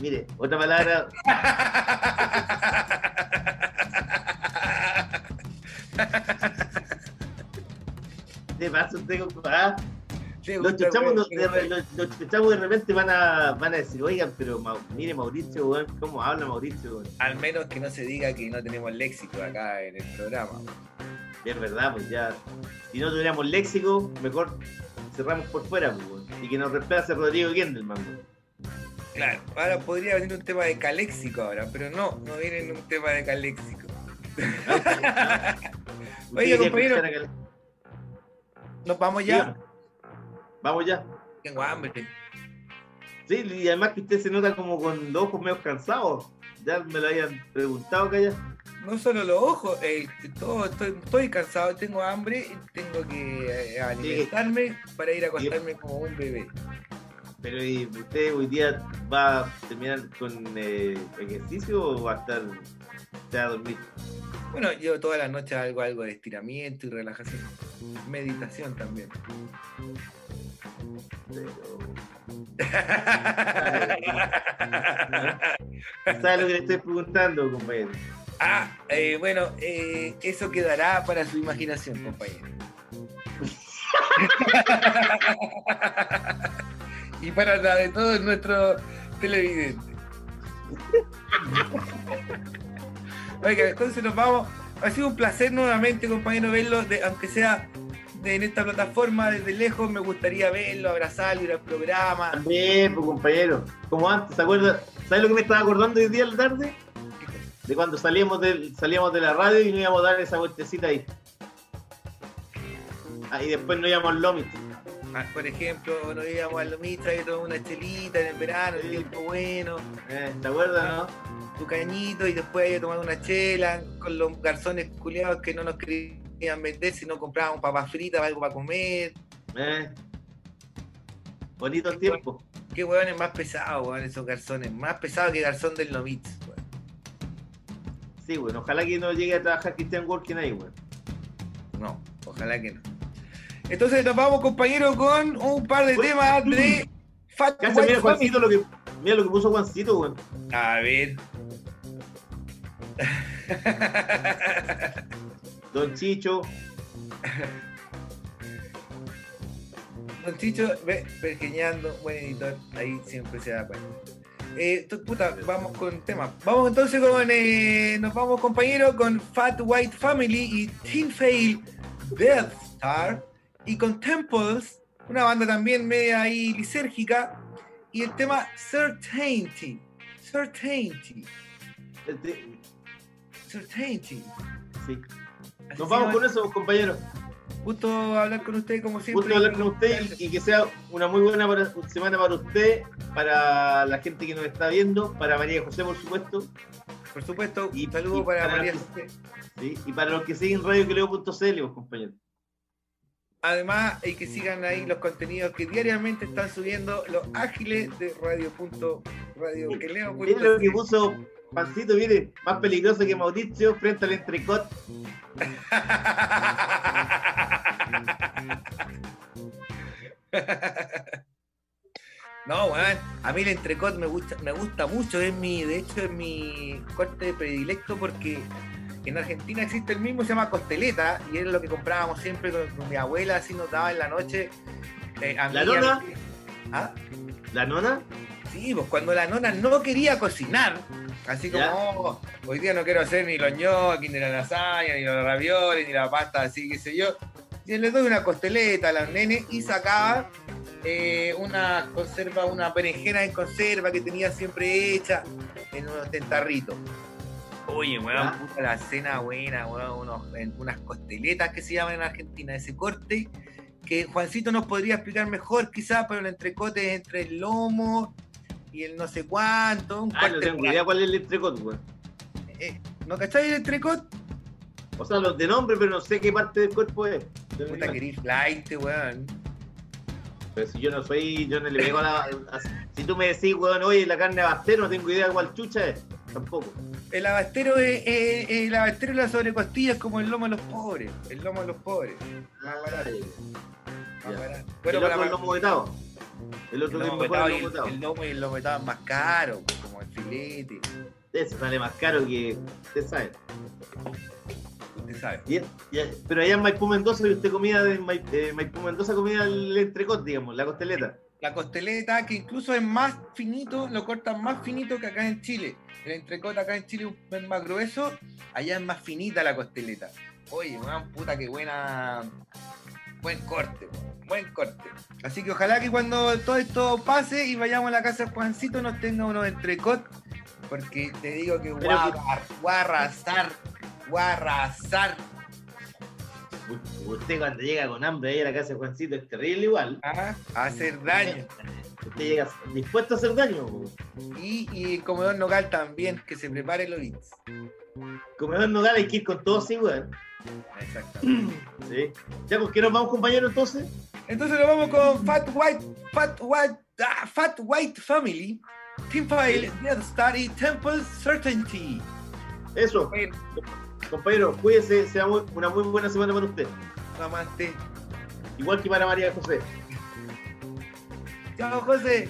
Mire, otra palabra, de paso usted, compa- Los chuchamos, de, de- los, los chuchamos de repente van a, van a decir, oigan, pero Mau- mire Mauricio, weón, ¿cómo habla Mauricio? weón?". Al menos que no se diga que no tenemos léxico acá en el programa. Es verdad, pues ya, si no tuviéramos léxico, mejor cerramos por fuera, pues, y que nos reemplace Rodrigo Gendelman. weón. Claro, ahora podría venir un tema de caléxico ahora, pero no, no viene en un tema de caléxico. Oiga, compañero. Nos vamos ya. Vamos ya. Tengo hambre. Sí, y además que usted se nota como con los ojos medio cansados. Ya me lo habían preguntado que ya. No solo los ojos, eh, todo, estoy, estoy cansado, tengo hambre, tengo que eh, alimentarme para ir a acostarme como un bebé. Pero ¿y usted hoy día va a terminar con eh, ejercicio o va a estar se va a dormir? Bueno, yo todas las noches hago algo de estiramiento y relajación. Meditación también. ¿Sabe lo que le estoy preguntando, compañero? ah, eh, bueno, eh, eso quedará para su imaginación, compañero. y para la de todos nuestros televidentes. Oiga, entonces nos vamos. Ha sido un placer nuevamente, compañero, verlo, aunque sea en esta plataforma desde lejos. Me gustaría verlo, abrazarlo, ir al programa. También, pues, compañero. Como antes, ¿se acuerda? ¿Sabes lo que me estaba acordando hoy día a la tarde? De cuando salíamos, del, salíamos de la radio y nos íbamos a dar esa vueltecita ahí. Ah, y después nos íbamos al Lomit. Ah, Por ejemplo, nos íbamos a Lomitra y tomamos una chelita en el verano, el tiempo bueno, Eh, ¿Te acuerdas, no? tu cañito y después ahí a tomar una chela con los garzones culiados que no nos querían vender si no comprábamos papas fritas, algo para comer. Eh. Bonitos tiempos. Qué hueones más pesados, weón, esos garzones. Más pesados que garzón del Lomitz, weón. Sí, bueno, ojalá que no llegue a trabajar Christian Working ahí, weón. No, ojalá que no. Entonces nos vamos, compañero, con un par de temas de Fat Cacha, White mira, Family. Juancito, lo que, mira lo que puso Juancito, weón. A ver. Don Chicho. Don Chicho, ve, pergeñando, buen editor, ahí siempre se da cuenta. Eh, puta, vamos con temas. Vamos entonces con, eh, nos vamos compañero con Fat White Family y Teen Fail Death Star y con Temples, una banda también media ahí lisérgica y el tema Certainty. Certainty. Este, Certainty. sí. Nos vamos con eso, compañeros. Gusto hablar con usted como siempre. Gusto hablar con usted y, y que sea una muy buena para- semana para usted, para la gente que nos está viendo, para María José, por supuesto, Por supuesto, Y- saludo y para para- María José. ¿sí? y para los que siguen radioqueleo.cl, pues, compañeros. Además, hay que sigan ahí los contenidos que diariamente están subiendo los ágiles de radio. radio que leo lo que puso Pancito, mire, más peligroso que Mauricio frente al entrecot. No, weón, a mí el entrecot me gusta, me gusta mucho, es mi, de hecho es mi corte predilecto porque en Argentina existe el mismo, se llama costeleta, y es lo que comprábamos siempre con, con mi abuela, así nos daba en la noche. eh, a ¿La mí, a nona? ¿Ah? ¿La nona? Sí, pues cuando la nona no quería cocinar, así como. "Oh, hoy día no quiero hacer ni los ñoquis, ni la lasaña, ni los ravioles, ni la pasta, así que sé yo. Yo le doy una costeleta a los nenes y sacaba eh, una conserva, una berenjena en conserva que tenía siempre hecha en unos tentarritos. Oye, weón, puta la cena buena, weón, unos- en unas costeletas que se llaman en Argentina, ese corte que Juancito nos podría explicar mejor quizás, pero el entrecote es entre el lomo y el no sé cuánto, un Ah, no tengo idea cuál es el entrecot, weón. eh, ¿No cacháis el entrecot? O sea, los de nombre, pero no sé qué parte del cuerpo es. Puta querís flight, weón. Pero si yo no soy, yo no le pego a la. a- si tú me decís, weón, oye, la carne abastero, no tengo idea de cuál chucha es. Tampoco. El abastero es, es- es- el abastero la sobrecostilla es como el lomo de los pobres. El lomo de los pobres. Más barato. Más barato. el Bueno, otro para lomo vetado. El otro el lomo el y lomo el, vetado. el lomo y el lomo más caro, como el filete. Ese sale más caro que. Usted sabe. Usted sabe. Y- y- pero allá en Maipú Mendoza, y usted comía de eh, Maipú Mendoza comía el entrecot, digamos, la costeleta. La costeleta, que incluso es más finito, lo cortan más finito que acá en Chile. El entrecot acá en Chile es más grueso, allá es más finita la costeleta. Oye, una puta que buena. Buen corte, weón, buen corte. Así que ojalá que cuando todo esto pase y vayamos a la casa de Juancito nos tenga unos entrecot, porque te digo que voy Pero a, arrasar, voy a arrasar. Usted cuando llega con hambre ahí a la casa de Juancito es terrible igual. ¿ah? a hacer daño. Usted llega dispuesto a hacer daño. Y, y el comedor local también, que se prepare el Oritz. Comedor Nogal hay que ir con todo así, weón. Exactamente. Sí. Ya, ¿con qué nos vamos, compañero, entonces? Entonces nos vamos con Fat White, Fat White, ah, Fat White Family, Team File, Death Star y Temple Certainty. Eso, compañero, cuídese, sea muy- una muy buena semana para usted. Namaste. Igual que para María José. Chao, José.